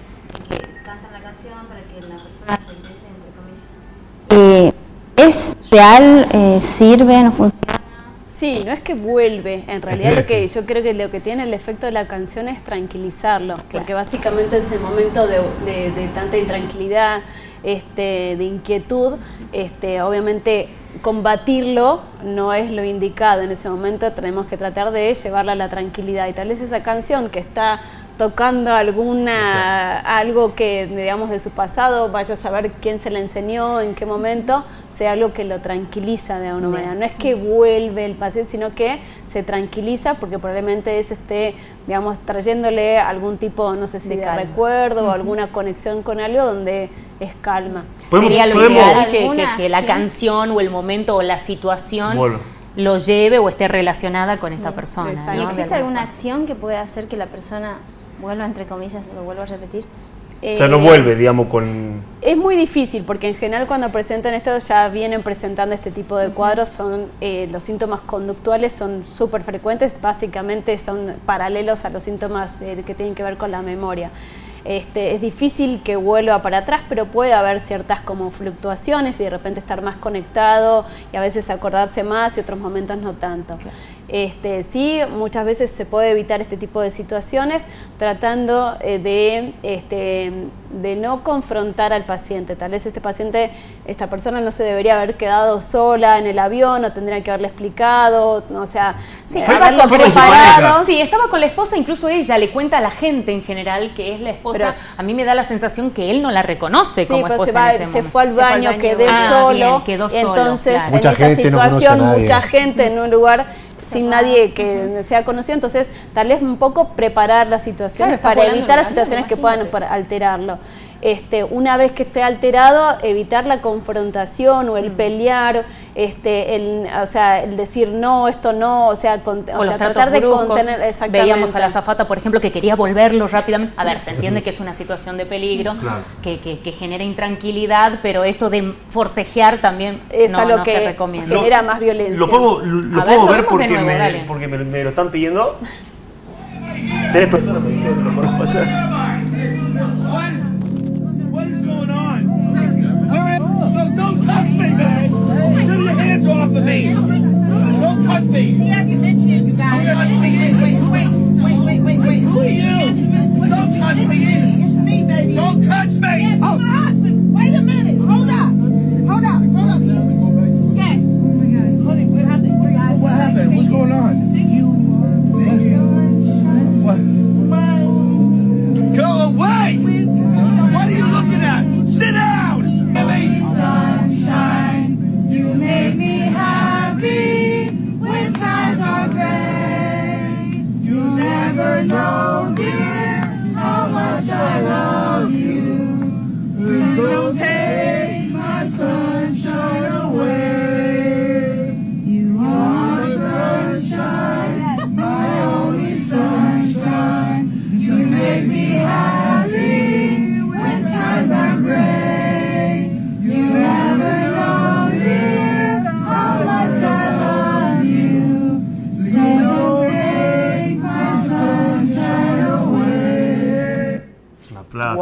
Speaker 4: que cantan la canción para que la persona regrese, entre comillas. Eh, ¿Es real? Eh, ¿Sirve? ¿No funciona?
Speaker 3: Sí, no es que vuelve, en realidad lo que (laughs) yo creo que lo que tiene el efecto de la canción es tranquilizarlo, porque básicamente ese momento de, de- de tanta intranquilidad, este, de inquietud, este, obviamente combatirlo no es lo indicado. En ese momento, tenemos que tratar de llevarla a la tranquilidad. Y tal vez esa canción que está tocando alguna algo que digamos de su pasado, vaya a saber quién se la enseñó, en qué momento, sea algo que lo tranquiliza de alguna manera. No es que vuelve el paciente, sino que se tranquiliza porque probablemente es esté, digamos, trayéndole algún tipo, no sé si
Speaker 1: De
Speaker 3: recuerdo o alguna conexión con algo donde es calma.
Speaker 1: Sería lo
Speaker 2: podemos-
Speaker 1: ideal que, que-
Speaker 3: ¿Alguna
Speaker 1: que la canción o el momento o la situación lo lleve o esté relacionada con esta persona.
Speaker 4: ¿Y existe
Speaker 1: alguna
Speaker 4: acción que pueda hacer que la persona vuelva, entre comillas, lo vuelva a repetir?
Speaker 2: O sea, no
Speaker 3: Eh,
Speaker 2: vuelve, digamos, con...
Speaker 3: Es muy difícil porque en general cuando presentan esto ya vienen presentando este tipo de cuadros, son eh, los síntomas conductuales son súper frecuentes, básicamente son paralelos a los síntomas eh, que tienen que ver con la memoria. Este, es difícil que vuelva para atrás, pero puede haber ciertas como fluctuaciones y de repente estar más conectado y a veces acordarse más y otros momentos no tanto. Este, sí, muchas veces se puede evitar este tipo de situaciones tratando eh, de, este, de no confrontar al paciente. Tal vez este paciente, esta persona no se debería haber quedado sola en el avión o tendría que haberle explicado, o sea,
Speaker 1: Sí,
Speaker 3: eh,
Speaker 1: estaba con pareja. Sí, estaba con la esposa, incluso ella le cuenta a la gente en general que es la esposa.
Speaker 3: Pero-
Speaker 1: a mí me da la sensación que él no la reconoce
Speaker 3: Sí,
Speaker 1: como
Speaker 3: pero
Speaker 1: esposa
Speaker 3: se, va-
Speaker 1: en ese
Speaker 3: se
Speaker 1: momento.
Speaker 3: fue al baño, quedé
Speaker 1: Ah,
Speaker 3: solo.
Speaker 1: bien, quedó solo,
Speaker 3: entonces,
Speaker 1: claro.
Speaker 3: en
Speaker 5: Mucha
Speaker 3: esa
Speaker 5: no
Speaker 3: situación, mucha gente en un lugar sin nadie que sea conocido. Entonces, tal vez un poco preparar las situaciones para evitar las situaciones que puedan alterarlo. Este, una vez que esté alterado, evitar la confrontación o el
Speaker 1: Mm.
Speaker 3: pelear, este, el, o sea, el decir no, esto no, o sea, con- o sea, tratar de
Speaker 1: bruscos.
Speaker 3: contener exactamente.
Speaker 1: Veíamos a la zafata, por ejemplo, que quería volverlo rápidamente. A ver, se entiende que es una situación de peligro,
Speaker 2: Claro.
Speaker 1: que, que- que genera intranquilidad, pero esto de forcejear también
Speaker 3: Es
Speaker 1: no,
Speaker 3: algo
Speaker 1: no
Speaker 3: que
Speaker 1: se recomienda.
Speaker 3: genera más violencia.
Speaker 2: Lo puedo, lo
Speaker 1: A
Speaker 2: puedo
Speaker 1: ver, lo
Speaker 2: porque,
Speaker 1: nuevo,
Speaker 2: me, porque me, me lo están pidiendo. Tres personas me dijeron que lo puedo pasar.
Speaker 9: Touch me, man. Get your hands off of me. Don't touch me.
Speaker 10: He hasn't mentioned you guys. Wait, wait, wait, wait, wait, wait.
Speaker 9: Who are you? Don't touch me.
Speaker 10: It's me, baby.
Speaker 9: Don't touch me.
Speaker 10: Yes, my husband. Wait a minute. Hold up. Hold up. Hold up. Yes. Honey, we have
Speaker 9: What happened? What's going on? What?
Speaker 10: know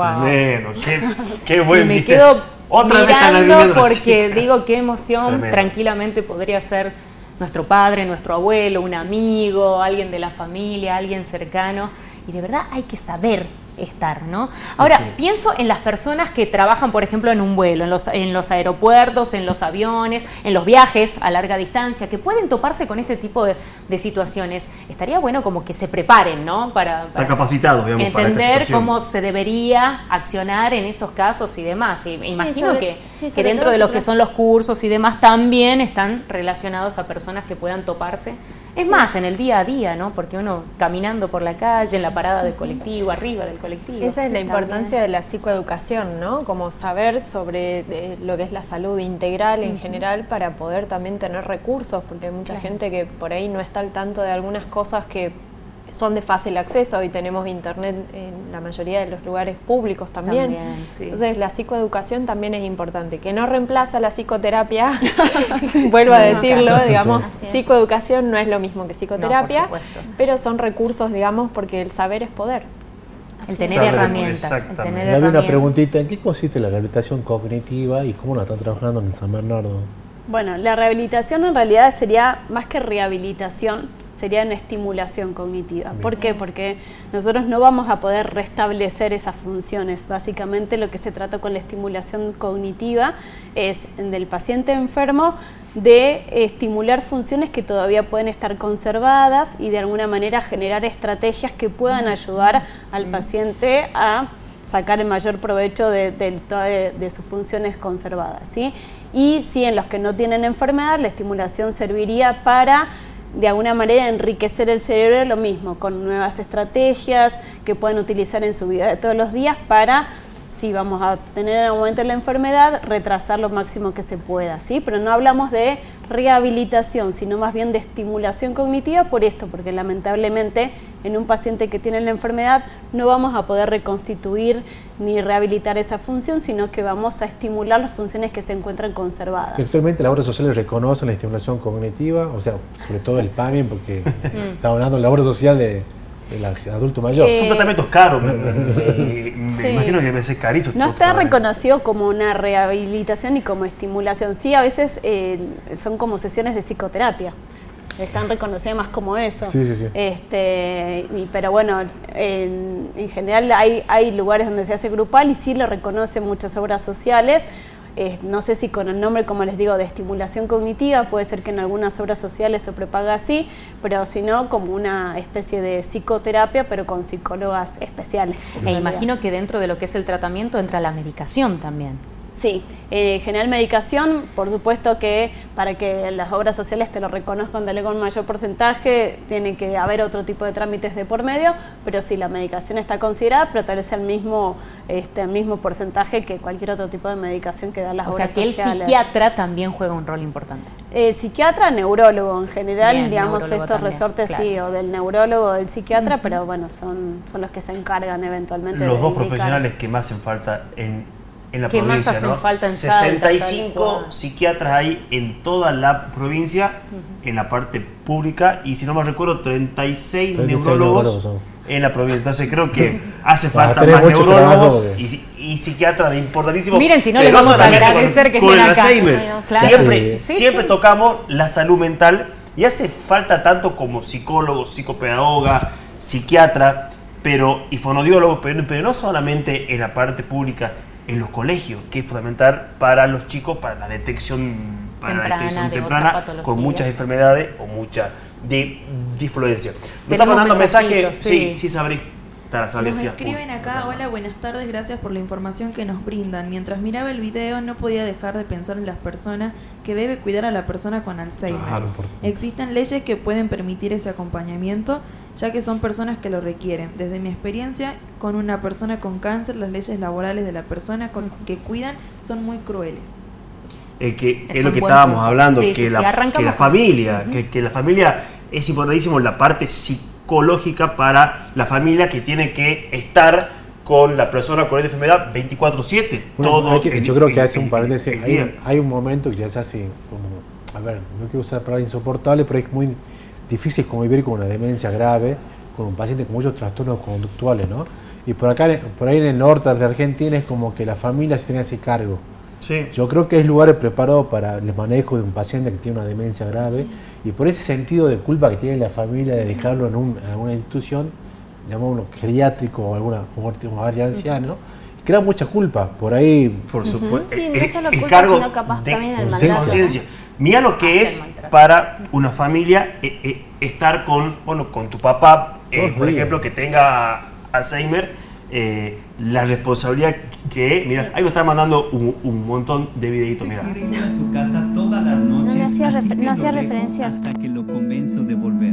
Speaker 1: Wow.
Speaker 2: tremendo. Qué, qué buen
Speaker 1: me quedo
Speaker 2: Otra
Speaker 1: mirando porque digo qué emoción
Speaker 2: Tremendo.
Speaker 1: tranquilamente podría ser nuestro padre, nuestro abuelo, un amigo, alguien de la familia, alguien cercano y de verdad hay que saber estar, ¿no? Ahora,
Speaker 2: Sí.
Speaker 1: pienso en las personas que trabajan, por ejemplo, en un vuelo, en los, en los aeropuertos, en los aviones, en los viajes a larga distancia, que pueden toparse con este tipo de, de situaciones. Estaría bueno como que se preparen, ¿no? Para,
Speaker 2: capacitados, digamos, para esta
Speaker 1: entender cómo se debería accionar en esos casos y demás. Y me imagino
Speaker 4: sobre-
Speaker 1: que,
Speaker 4: sí,
Speaker 1: que dentro de lo que son los cursos y demás también están relacionados a personas que puedan toparse. Es más, en el día a día, ¿no? Porque uno caminando por la calle, en la parada del colectivo, arriba del colectivo.
Speaker 6: Esa es la importancia de la psicoeducación, ¿no? Como saber sobre eh, lo que es la salud integral en general para poder también tener recursos, porque hay mucha
Speaker 1: Claro.
Speaker 6: gente que por ahí no está al tanto de algunas cosas que son de fácil acceso. Hoy tenemos internet en la mayoría de los lugares públicos también.
Speaker 1: También, sí.
Speaker 6: Entonces la psicoeducación también es importante, que no reemplaza la psicoterapia, (laughs) vuelvo a decirlo,
Speaker 1: claro.
Speaker 6: digamos, psicoeducación no es lo mismo que psicoterapia, pero son recursos, digamos, porque el saber es poder.
Speaker 1: El tener
Speaker 2: Saber,
Speaker 1: herramientas. El tener
Speaker 5: una preguntita, ¿en qué consiste la rehabilitación cognitiva y cómo la están trabajando en el San Bernardo?
Speaker 3: Bueno, la rehabilitación en realidad sería más que rehabilitación, sería una estimulación cognitiva. ¿Por qué? Porque nosotros no vamos a poder restablecer esas funciones. Básicamente lo que se trata con la estimulación cognitiva es del paciente enfermo de estimular funciones que todavía pueden estar conservadas y de alguna manera generar estrategias que puedan ayudar al paciente a sacar el mayor provecho de, de, de, de sus funciones conservadas. ¿sí? Y si en los que no tienen enfermedad, la estimulación serviría para de alguna manera enriquecer el cerebro lo mismo, con nuevas estrategias que pueden utilizar en su vida de todos los días para, si vamos a tener en algún momento la enfermedad, retrasar lo máximo que se pueda, ¿sí? Pero no hablamos de rehabilitación, sino más bien de estimulación cognitiva por esto, porque lamentablemente en un paciente que tiene la enfermedad no vamos a poder reconstituir ni rehabilitar esa función, sino que vamos a estimular las funciones que se encuentran conservadas.
Speaker 5: Actualmente las obras sociales reconocen la estimulación cognitiva, o sea, sobre todo el PAMI, porque (laughs) estamos hablando de la obra social de, del adulto mayor.
Speaker 2: Son tratamientos caros, me, me- me (laughs)
Speaker 3: Sí.
Speaker 2: imagino que debe ser carísimo.
Speaker 3: No está reconocido como una rehabilitación ni como estimulación. Sí, a veces eh, son como sesiones de psicoterapia. Están reconocidas más como eso.
Speaker 5: Sí, sí, sí.
Speaker 3: Este, y- pero bueno, en, en general hay, hay lugares donde se hace grupal y sí lo reconocen muchas obras sociales. Eh, no sé si con el nombre, como les digo, de estimulación cognitiva, puede ser que en algunas obras sociales se propaga así, pero si no, como una especie de psicoterapia, pero con psicólogas especiales.
Speaker 1: E imagino que dentro de lo que es el tratamiento entra la medicación también.
Speaker 3: Sí, eh, en general medicación, por supuesto que para que las obras sociales te lo reconozcan dale con mayor porcentaje, tiene que haber otro tipo de trámites de por medio, pero sí, la medicación está considerada, pero tal vez el mismo, este, el mismo porcentaje que cualquier otro tipo de medicación que dan las
Speaker 1: O
Speaker 3: obras
Speaker 1: sea que el
Speaker 3: sociales.
Speaker 1: psiquiatra también juega un rol importante.
Speaker 3: Eh, psiquiatra, neurólogo en general,
Speaker 1: Bien,
Speaker 3: digamos, estos
Speaker 1: también,
Speaker 3: resortes
Speaker 1: claro.
Speaker 3: sí, o del neurólogo o del psiquiatra, pero bueno, son, son los que se encargan eventualmente
Speaker 2: Los
Speaker 3: de
Speaker 2: dos
Speaker 3: indicar.
Speaker 2: profesionales que más hacen falta en, en la
Speaker 1: más
Speaker 2: provincia.
Speaker 1: hacen
Speaker 2: ¿no?
Speaker 1: falta en Salta, tal
Speaker 2: 65
Speaker 1: cual.
Speaker 2: psiquiatras hay en toda la provincia, en la parte pública, y si no me recuerdo, 36,
Speaker 5: 36
Speaker 2: neurólogos en la provincia. Entonces creo que hace
Speaker 5: Ah,
Speaker 2: falta más neurólogos y, y psiquiatras de importantísimo.
Speaker 1: Miren, si no, les vamos a agradecer
Speaker 2: con-
Speaker 1: que
Speaker 2: con
Speaker 1: estén
Speaker 2: el
Speaker 1: acá. Bueno, claro.
Speaker 2: Siempre,
Speaker 1: Sí,
Speaker 2: siempre
Speaker 1: sí.
Speaker 2: tocamos la salud mental y hace falta tanto como psicólogo, psicopedagoga, psiquiatra, pero y fonodiólogo, pero, pero no solamente en la parte pública, en los colegios, que es fundamental para los chicos, para la detección, para la
Speaker 1: Temprana
Speaker 2: detección
Speaker 1: de otra
Speaker 2: temprana con muchas enfermedades o mucha disfluencia. Me está mandando mensaje, sí,
Speaker 1: sí.
Speaker 2: sí,
Speaker 8: Nos escriben acá, hola, buenas tardes, gracias por la información que nos brindan. Mientras miraba el video no podía dejar de pensar en las personas que debe cuidar a la persona con Alzheimer. Existen leyes que pueden permitir ese acompañamiento, ya que son personas que lo requieren. Desde mi experiencia con una persona con cáncer, las leyes laborales de la persona con- que cuidan son muy crueles.
Speaker 2: Eh, que
Speaker 1: Es
Speaker 2: es, lo que estábamos
Speaker 1: punto.
Speaker 2: hablando,
Speaker 1: Sí,
Speaker 2: que,
Speaker 1: sí,
Speaker 2: la, que la familia, que, que la familia es importantísimo la parte psicológica para la familia que tiene que estar con la persona con esta enfermedad 24/7.
Speaker 5: Bueno,
Speaker 2: todo
Speaker 5: que- yo creo que hace un paréntesis. Hay, hay un momento que ya se hace como, a ver, no quiero usar la palabra insoportable, pero es muy difícil convivir con una demencia grave, con un paciente con muchos trastornos conductuales, ¿no? Y por acá, por ahí en el norte de Argentina es como que la familia se tiene ese cargo.
Speaker 2: Sí.
Speaker 5: Yo creo que es lugar preparado para el manejo de un paciente que tiene una demencia grave y por ese sentido de culpa que tiene la familia de dejarlo en, un- en alguna institución, llamémoslo geriátrico o alguna o ancianos, crea mucha culpa. Por ahí.
Speaker 2: Por supuesto.
Speaker 4: Sí, no
Speaker 2: el-
Speaker 4: solo culpa,
Speaker 2: cargo
Speaker 4: sino capaz
Speaker 2: de
Speaker 4: también el maltrato.
Speaker 2: conciencia. Mira lo que es para una familia eh, eh, estar con, bueno, con tu papá, eh, por
Speaker 5: días.
Speaker 2: ejemplo, que tenga Alzheimer, eh, la responsabilidad que, mira, ahí lo están mandando un, un montón de videitos, mira.
Speaker 7: Quiere ir a su casa todas las noches.
Speaker 4: No hacía refer- no referencias.
Speaker 7: Hasta que lo convenzo de volver.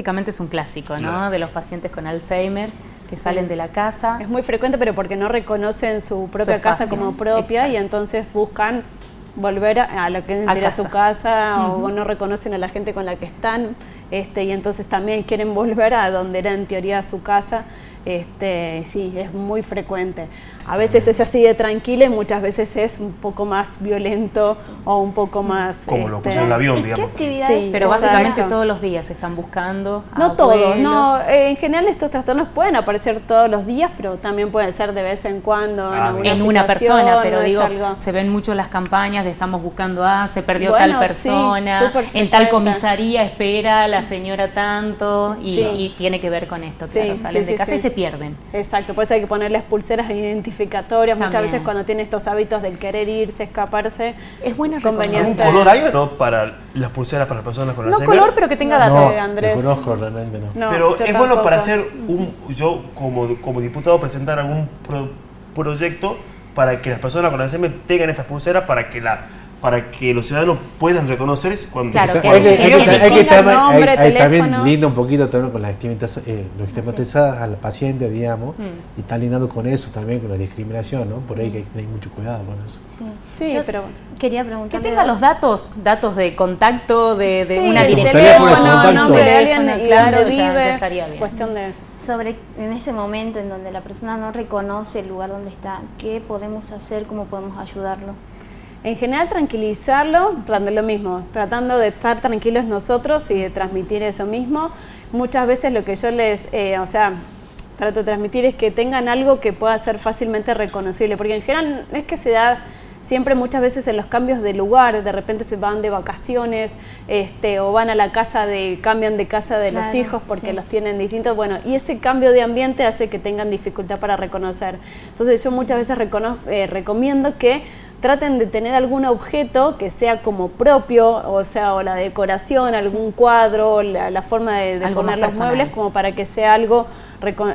Speaker 1: Básicamente es un clásico, ¿no? De los pacientes con Alzheimer que salen de la casa.
Speaker 3: Es muy frecuente, pero porque no reconocen su propia casa
Speaker 1: espacio.
Speaker 3: como propia y
Speaker 1: Exacto.
Speaker 3: entonces buscan volver a, a lo que es
Speaker 1: A
Speaker 3: a
Speaker 1: casa.
Speaker 3: su casa
Speaker 1: Ujú.
Speaker 3: o no reconocen a la gente con la que están este, y entonces también quieren volver a donde era en teoría su casa. Este, sí, es muy frecuente. A veces es así de tranquilo y muchas veces es un poco más violento o un poco más...
Speaker 2: Como lo
Speaker 3: este,
Speaker 2: puso en el avión, digamos.
Speaker 3: Sí,
Speaker 1: Pero
Speaker 3: exacto.
Speaker 1: básicamente todos los días están buscando.
Speaker 3: No todos,
Speaker 1: abuelos.
Speaker 3: no. eh, en general estos trastornos pueden aparecer todos los días, pero también pueden ser de vez en cuando en,
Speaker 1: Ah,
Speaker 3: alguna
Speaker 1: en una persona, pero digo,
Speaker 3: algo-
Speaker 1: se ven mucho las campañas de estamos buscando a, se perdió
Speaker 3: Bueno,
Speaker 1: tal
Speaker 3: sí,
Speaker 1: persona,
Speaker 3: súper
Speaker 1: en tal comisaría espera la señora tanto, y,
Speaker 3: Sí.
Speaker 1: y tiene que ver con esto,
Speaker 3: Sí,
Speaker 1: claro, salen
Speaker 3: sí,
Speaker 1: de
Speaker 3: sí,
Speaker 1: casa
Speaker 3: sí.
Speaker 1: y se pierden.
Speaker 3: Exacto, por eso hay que ponerles pulseras identificatorias. Muchas
Speaker 1: También.
Speaker 3: veces cuando tiene estos hábitos del querer irse, escaparse,
Speaker 1: es buena
Speaker 2: ¿Algún
Speaker 3: conveniente.
Speaker 2: color hay o no para las pulseras para las personas con
Speaker 3: No
Speaker 2: Alzheimer?
Speaker 3: color, pero que tenga
Speaker 5: No,
Speaker 3: datos, Andrés.
Speaker 5: desconozco realmente, no.
Speaker 3: No,
Speaker 2: Pero es bueno para hacer un, yo como, como diputado presentar algún pro- proyecto para que las personas con Alzheimer tengan estas pulseras para que la para que los ciudadanos puedan reconocer cuando
Speaker 1: Claro,
Speaker 2: están-
Speaker 1: que-
Speaker 5: Hay que,
Speaker 1: que
Speaker 5: hay que- hay que también, hay-
Speaker 3: nombre,
Speaker 5: hay también linda un poquito también con las estigmatizadas, eh, lo estigmatizadas al paciente, digamos,
Speaker 3: Mm.
Speaker 5: y está lindando con eso también, con la discriminación, ¿no? Por ahí que hay que tener mucho cuidado con eso.
Speaker 3: Sí,
Speaker 4: Yo
Speaker 3: pero
Speaker 4: quería
Speaker 1: Que
Speaker 4: preguntarle...
Speaker 1: tenga los datos, datos de contacto, de, de
Speaker 3: Sí,
Speaker 1: una dirección,
Speaker 5: contacto.
Speaker 3: nombre de alguien
Speaker 1: claro,
Speaker 3: dónde
Speaker 1: ya-
Speaker 3: vive,
Speaker 1: ya estaría bien.
Speaker 3: cuestión de...
Speaker 4: Sobre en ese momento en donde la persona no reconoce el lugar donde está, ¿qué podemos hacer? ¿Cómo podemos ayudarlo?
Speaker 3: En general tranquilizarlo, tratando lo mismo, tratando de estar tranquilos nosotros y de transmitir eso mismo. Muchas veces lo que yo les, eh, o sea, trato de transmitir es que tengan algo que pueda ser fácilmente reconocible, porque en general no es que se da siempre muchas veces en los cambios de lugar, de repente se van de vacaciones, este, o van a la casa de, cambian de casa de los hijos porque
Speaker 4: sí.
Speaker 3: los tienen distintos, bueno, y ese cambio de ambiente hace que tengan dificultad para reconocer. Entonces yo muchas veces eh, recomiendo que traten de tener algún objeto que sea como propio, o sea, o la decoración, algún cuadro, la, la forma de, de poner los muebles, como para que sea algo,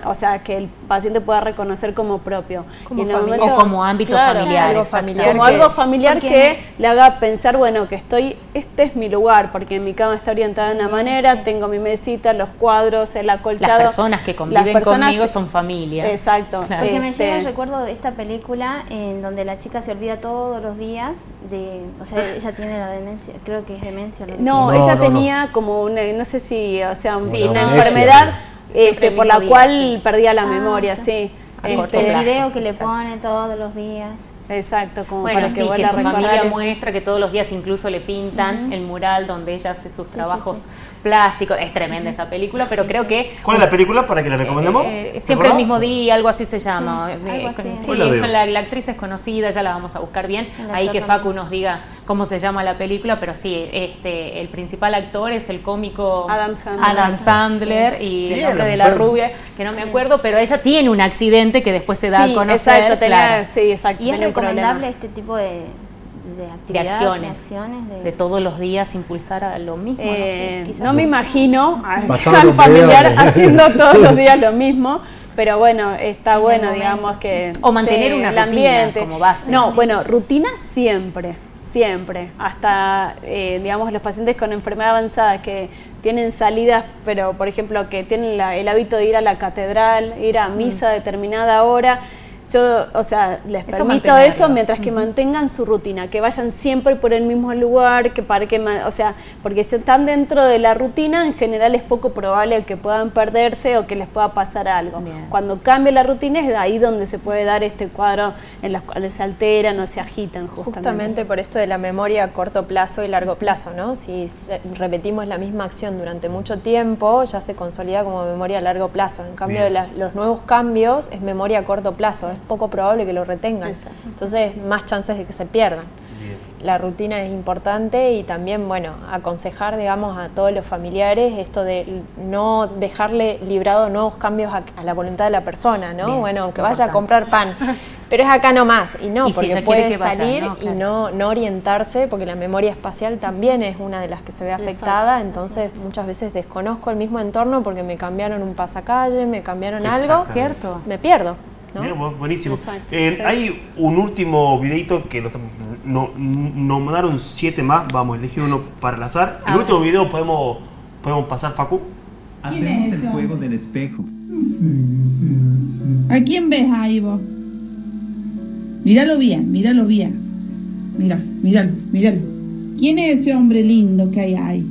Speaker 3: o sea, que el paciente pueda reconocer como propio.
Speaker 6: Como
Speaker 3: Y
Speaker 6: familiar.
Speaker 1: O como ámbito familiar,
Speaker 6: algo
Speaker 1: exacto.
Speaker 6: familiar
Speaker 3: como
Speaker 6: que-
Speaker 3: algo familiar que le haga pensar, bueno, que estoy, este es mi lugar, porque mi cama está orientada de una manera, tengo mi mesita, los cuadros, el acolchado.
Speaker 1: Las personas que conviven
Speaker 3: personas-
Speaker 1: conmigo son familia.
Speaker 3: Exacto.
Speaker 1: Claro.
Speaker 4: Porque me
Speaker 3: Este,
Speaker 4: llega el recuerdo de esta película en donde la chica se olvida todos los días de, o sea, (laughs) ella tiene la demencia, creo que es demencia.
Speaker 3: No,
Speaker 5: No,
Speaker 3: ella
Speaker 5: no,
Speaker 3: tenía como una, no sé si, o sea,
Speaker 5: Sí,
Speaker 3: una enfermedad este,
Speaker 1: el
Speaker 3: por la cual
Speaker 1: sí.
Speaker 3: perdía la
Speaker 4: Ah,
Speaker 3: memoria,
Speaker 4: sí.
Speaker 3: sí.
Speaker 1: A
Speaker 4: el
Speaker 1: corto
Speaker 3: Este,
Speaker 1: plazo.
Speaker 4: video que le
Speaker 1: exacto.
Speaker 4: pone todos los días.
Speaker 3: Exacto, como
Speaker 1: Bueno,
Speaker 3: para
Speaker 1: sí,
Speaker 3: que
Speaker 1: que
Speaker 3: vuelva a
Speaker 1: su familia
Speaker 3: recordar.
Speaker 1: muestra que todos los días incluso le pintan el mural donde ella hace sus
Speaker 4: sí,
Speaker 1: trabajos
Speaker 4: sí.
Speaker 1: Plásticos. Es tremenda esa película, pero creo que...
Speaker 2: ¿Cuál es la película para que la recomendemos?
Speaker 1: Eh,
Speaker 2: ¿Te
Speaker 1: siempre el mismo día, algo así se llama.
Speaker 4: Sí,
Speaker 1: Eh,
Speaker 4: algo
Speaker 1: con-
Speaker 4: así.
Speaker 1: sí,
Speaker 2: Hoy la veo.
Speaker 1: con la, la actriz es conocida, ya la vamos a buscar bien. Ahí que
Speaker 4: también.
Speaker 1: Facu nos diga cómo se llama la película, pero sí, este, el principal actor es el cómico
Speaker 3: Adam Sandler.
Speaker 1: Adam Sandler y el nombre de la rubia, que no me acuerdo, pero ella tiene un accidente que después se da
Speaker 3: Sí,
Speaker 1: a conocer.
Speaker 3: exacto, tenía,
Speaker 1: claro,
Speaker 3: sí, exacto.
Speaker 4: Y es recomendable este tipo de, de
Speaker 1: acciones,
Speaker 4: acciones, de-
Speaker 1: de todos los días impulsar a lo mismo. no sé,
Speaker 3: Eh, no me imagino a (laughs)
Speaker 5: Pasando
Speaker 3: un familiar haciendo (laughs) todos los días lo mismo, pero bueno, está bueno, digamos que...
Speaker 1: O mantener una
Speaker 3: el
Speaker 1: rutina
Speaker 3: ambiente.
Speaker 1: como base.
Speaker 3: No, bueno, rutina siempre, siempre. Hasta, eh, digamos, los pacientes con enfermedad avanzada que tienen salidas, pero por ejemplo, que tienen la- el hábito de ir a la catedral, ir a misa a determinada hora. Yo, o sea, les
Speaker 1: Eso
Speaker 3: permito
Speaker 1: mantenerlo.
Speaker 3: eso mientras que mantengan su rutina, que vayan siempre por el mismo lugar, que para que, ma- o sea, porque si están dentro de la rutina, en general es poco probable que puedan perderse o que les pueda pasar algo.
Speaker 1: Bien.
Speaker 3: Cuando cambie la rutina es de ahí donde se puede dar este cuadro en los cuales se alteran o se agitan justamente.
Speaker 6: Justamente por esto de la memoria a corto plazo y largo plazo, ¿no? Si se- repetimos la misma acción durante mucho tiempo, ya se consolida como memoria a largo plazo. En cambio, la- los nuevos cambios es memoria a corto plazo, es poco probable que lo retengan.
Speaker 3: Exacto.
Speaker 6: Entonces, más chances de que se pierdan.
Speaker 2: Bien.
Speaker 6: La rutina es importante y también, bueno, aconsejar, digamos, a todos los familiares esto de no dejarle librado nuevos cambios a, a la voluntad de la persona, ¿no?
Speaker 1: Bien,
Speaker 6: bueno, que vaya a comprar pan, (laughs) pero es acá nomás y no,
Speaker 1: Y si
Speaker 6: porque
Speaker 1: quiere
Speaker 6: puede
Speaker 1: que vaya,
Speaker 6: salir
Speaker 1: ¿no? Claro.
Speaker 6: y no, no orientarse, porque la memoria espacial también es una de las que se ve afectada, entonces muchas veces desconozco el mismo entorno porque me cambiaron un pasacalle, me cambiaron algo.
Speaker 1: ¿Cierto?
Speaker 6: me pierdo. ¿No?
Speaker 2: Buenísimo.
Speaker 3: Exacto,
Speaker 2: Eh,
Speaker 3: sí.
Speaker 2: Hay un último videito que lo- no- nos mandaron siete más, vamos a elegir uno para el azar. El último video podemos, podemos pasar, Facu.
Speaker 7: Hacemos
Speaker 10: es
Speaker 7: el juego del espejo.
Speaker 10: ¿A quién ves ahí vos? Míralo bien, míralo bien. Mira, míralo, míralo. ¿Quién es ese hombre lindo que hay ahí?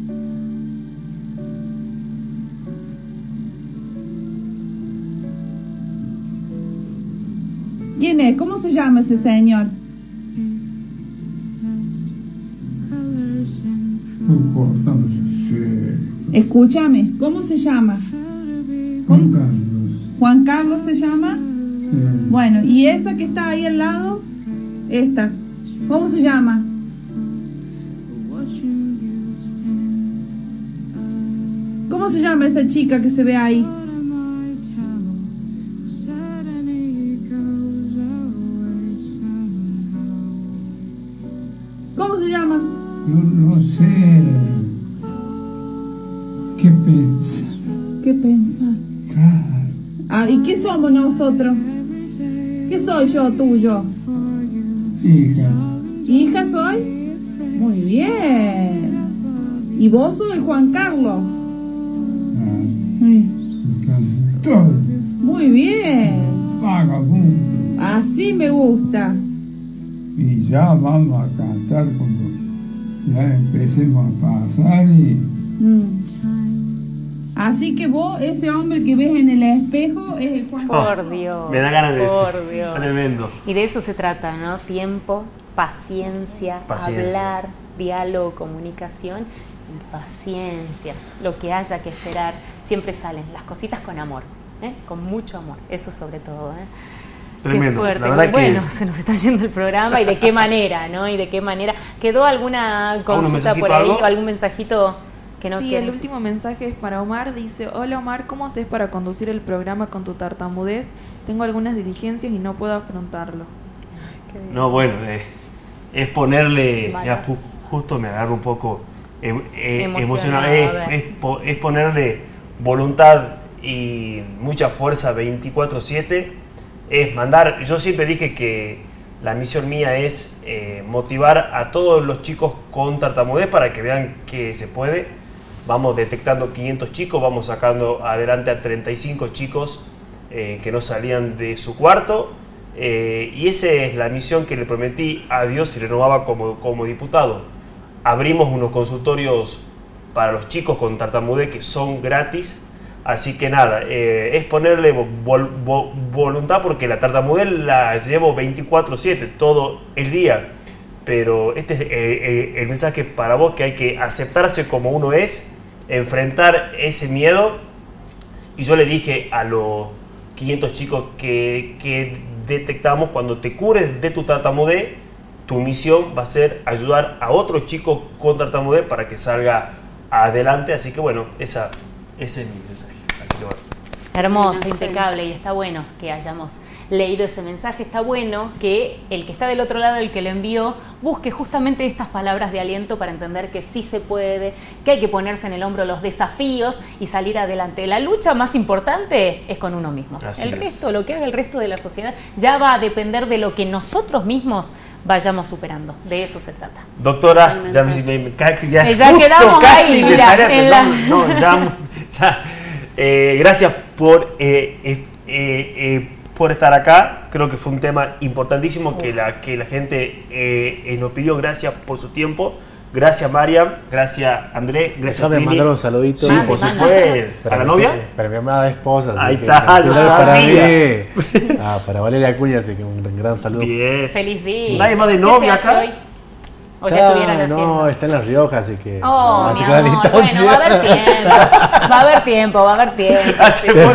Speaker 10: ¿Quién es? ¿Cómo se llama ese señor? Escúchame, ¿cómo se llama? ¿Cómo? Juan Carlos se llama. Bueno, ¿y esa que está ahí al lado? Esta. ¿Cómo se llama? ¿Cómo se llama esa chica que se ve ahí? Somos nosotros? ¿Qué soy yo tuyo?
Speaker 16: Hija,
Speaker 10: ¿Hija soy? Muy bien. ¿Y vos sos el Juan Carlos? Muy bien.
Speaker 16: vagabundo.
Speaker 10: Así me gusta.
Speaker 16: Y ya vamos a cantar cuando ya empecemos a pasar y
Speaker 10: Mm. Así que vos, ese hombre que ves en el espejo, es el Juan
Speaker 1: Por
Speaker 10: Carlos.
Speaker 1: Dios.
Speaker 2: Me da ganas de.
Speaker 1: Por Dios.
Speaker 2: Tremendo.
Speaker 1: Y de eso se trata, ¿no? Tiempo, paciencia,
Speaker 2: Paciencia.
Speaker 1: hablar, diálogo, comunicación y paciencia. Lo que haya que esperar, siempre salen las cositas con amor, ¿eh? con mucho amor, eso sobre todo. ¿eh?
Speaker 2: Tremendo.
Speaker 1: Qué fuerte.
Speaker 2: La verdad
Speaker 1: bueno,
Speaker 2: que-
Speaker 1: se nos está yendo el programa y de qué manera, ¿no? Y de qué manera. ¿Quedó alguna consulta por ahí
Speaker 2: algo?
Speaker 1: o algún mensajito que no
Speaker 8: sí,
Speaker 1: quiere?
Speaker 8: el último mensaje es para Omar. Dice, hola Omar, ¿cómo haces para conducir el programa con tu tartamudez? Tengo algunas diligencias y no puedo afrontarlo.
Speaker 2: No, bueno, eh, es ponerle.
Speaker 8: Vale.
Speaker 2: ya ju- justo me agarro un poco eh, eh,
Speaker 1: a
Speaker 2: Es,
Speaker 1: ver.
Speaker 2: es po- es ponerle voluntad y mucha fuerza 24-7. Es mandar. Yo siempre dije que la misión mía es eh, motivar a todos los chicos con tartamudez para que vean que se puede. Vamos detectando 500 chicos, vamos sacando adelante a 35 chicos eh, que no salían de su cuarto. Eh, y esa es la misión que le prometí a Dios y renovaba como, como diputado. Abrimos unos consultorios para los chicos con tartamudez que son gratis. Así que nada, eh, es ponerle vol- vo- voluntad porque la tartamudez la llevo 24/7 todo el día. Pero este es el mensaje para vos que hay que aceptarse como uno es, enfrentar ese miedo. Y yo le dije a los 500 chicos que, detectamos, cuando te cures de tu tartamudez, tu misión va a ser ayudar a otros chicos con tartamudez para que salga adelante. Así que bueno, esa, ese es mi mensaje. Así que.
Speaker 1: Hermoso, impecable y está bueno que hayamos leído ese mensaje, está bueno que el que está del otro lado, el que lo envió, busque justamente estas palabras de aliento para entender que sí se puede, que hay que ponerse en el hombro los desafíos y salir adelante. La lucha más importante es con uno mismo.
Speaker 2: Así
Speaker 1: el
Speaker 2: es.
Speaker 1: resto, lo que haga el resto de la sociedad, ya va a depender de lo que nosotros mismos vayamos superando. De eso se trata.
Speaker 2: Doctora, ya me, me- ya,
Speaker 1: Eh, ya
Speaker 2: justo
Speaker 1: quedamos
Speaker 2: casi
Speaker 1: ahí,
Speaker 2: me
Speaker 1: mira,
Speaker 2: salía,
Speaker 1: en
Speaker 2: pero
Speaker 1: la-
Speaker 2: no, no, ya, (laughs) ya. Eh, gracias por, eh, eh, eh, por estar acá. Creo que fue un tema importantísimo que la, que la gente eh, eh, nos pidió. Gracias por su tiempo. Gracias, Mariam. Gracias, Andrés. Gracias,
Speaker 5: Déjame
Speaker 2: Trini.
Speaker 5: mandar un saludito.
Speaker 2: Sí, por supuesto. ¿Para la novia?
Speaker 5: Para mi amada esposa. así
Speaker 2: Ahí está, lo
Speaker 5: para mí. (laughs) Ah, para Valeria Acuña, así que un gran saludo.
Speaker 2: Bien.
Speaker 1: Feliz día.
Speaker 2: ¿Nadie más de
Speaker 1: ¿Qué
Speaker 2: novia acá?
Speaker 1: hoy? ¿O ya
Speaker 5: Ah,
Speaker 1: estuvieron haciendo?
Speaker 5: No, está en La Rioja, así que.
Speaker 1: Oh,
Speaker 5: así
Speaker 1: mi amor, bueno, va a haber tiempo, va a haber tiempo, va a haber tiempo.
Speaker 2: Hace
Speaker 1: Sí.
Speaker 2: bueno,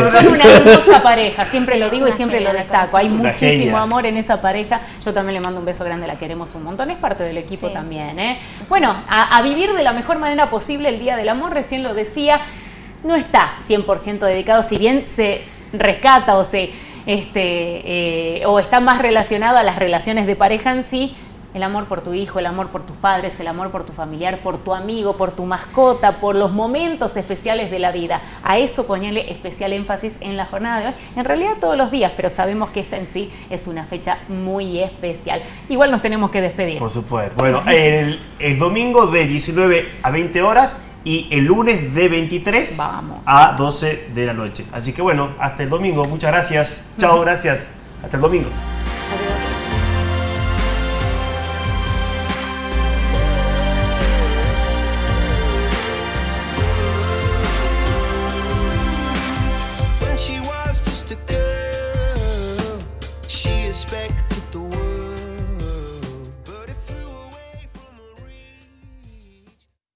Speaker 2: no,
Speaker 1: Son una hermosa pareja, siempre
Speaker 14: Sí,
Speaker 1: lo digo y siempre lo destaco. Hay
Speaker 2: Una
Speaker 1: muchísimo
Speaker 2: genia.
Speaker 1: amor en esa pareja. Yo también le mando un beso grande, la queremos un montón. Es parte del equipo
Speaker 14: Sí.
Speaker 1: también. ¿eh? Bueno, a, a vivir de la mejor manera posible el Día del Amor, recién lo decía, no está 100% dedicado, si bien se rescata o se este, eh, o está más relacionado a las relaciones de pareja en sí, el amor por tu hijo, el amor por tus padres, el amor por tu familiar, por tu amigo, por tu mascota, por los momentos especiales de la vida. A eso ponerle especial énfasis en la jornada de hoy. En realidad todos los días, pero sabemos que esta en sí es una fecha muy especial. Igual nos tenemos que despedir.
Speaker 2: Por supuesto. Bueno, el, el domingo de 19 a 20 horas y el lunes de 23 a 12 de la noche. Así que bueno, hasta el domingo. Muchas gracias. Chao, gracias. Hasta el domingo.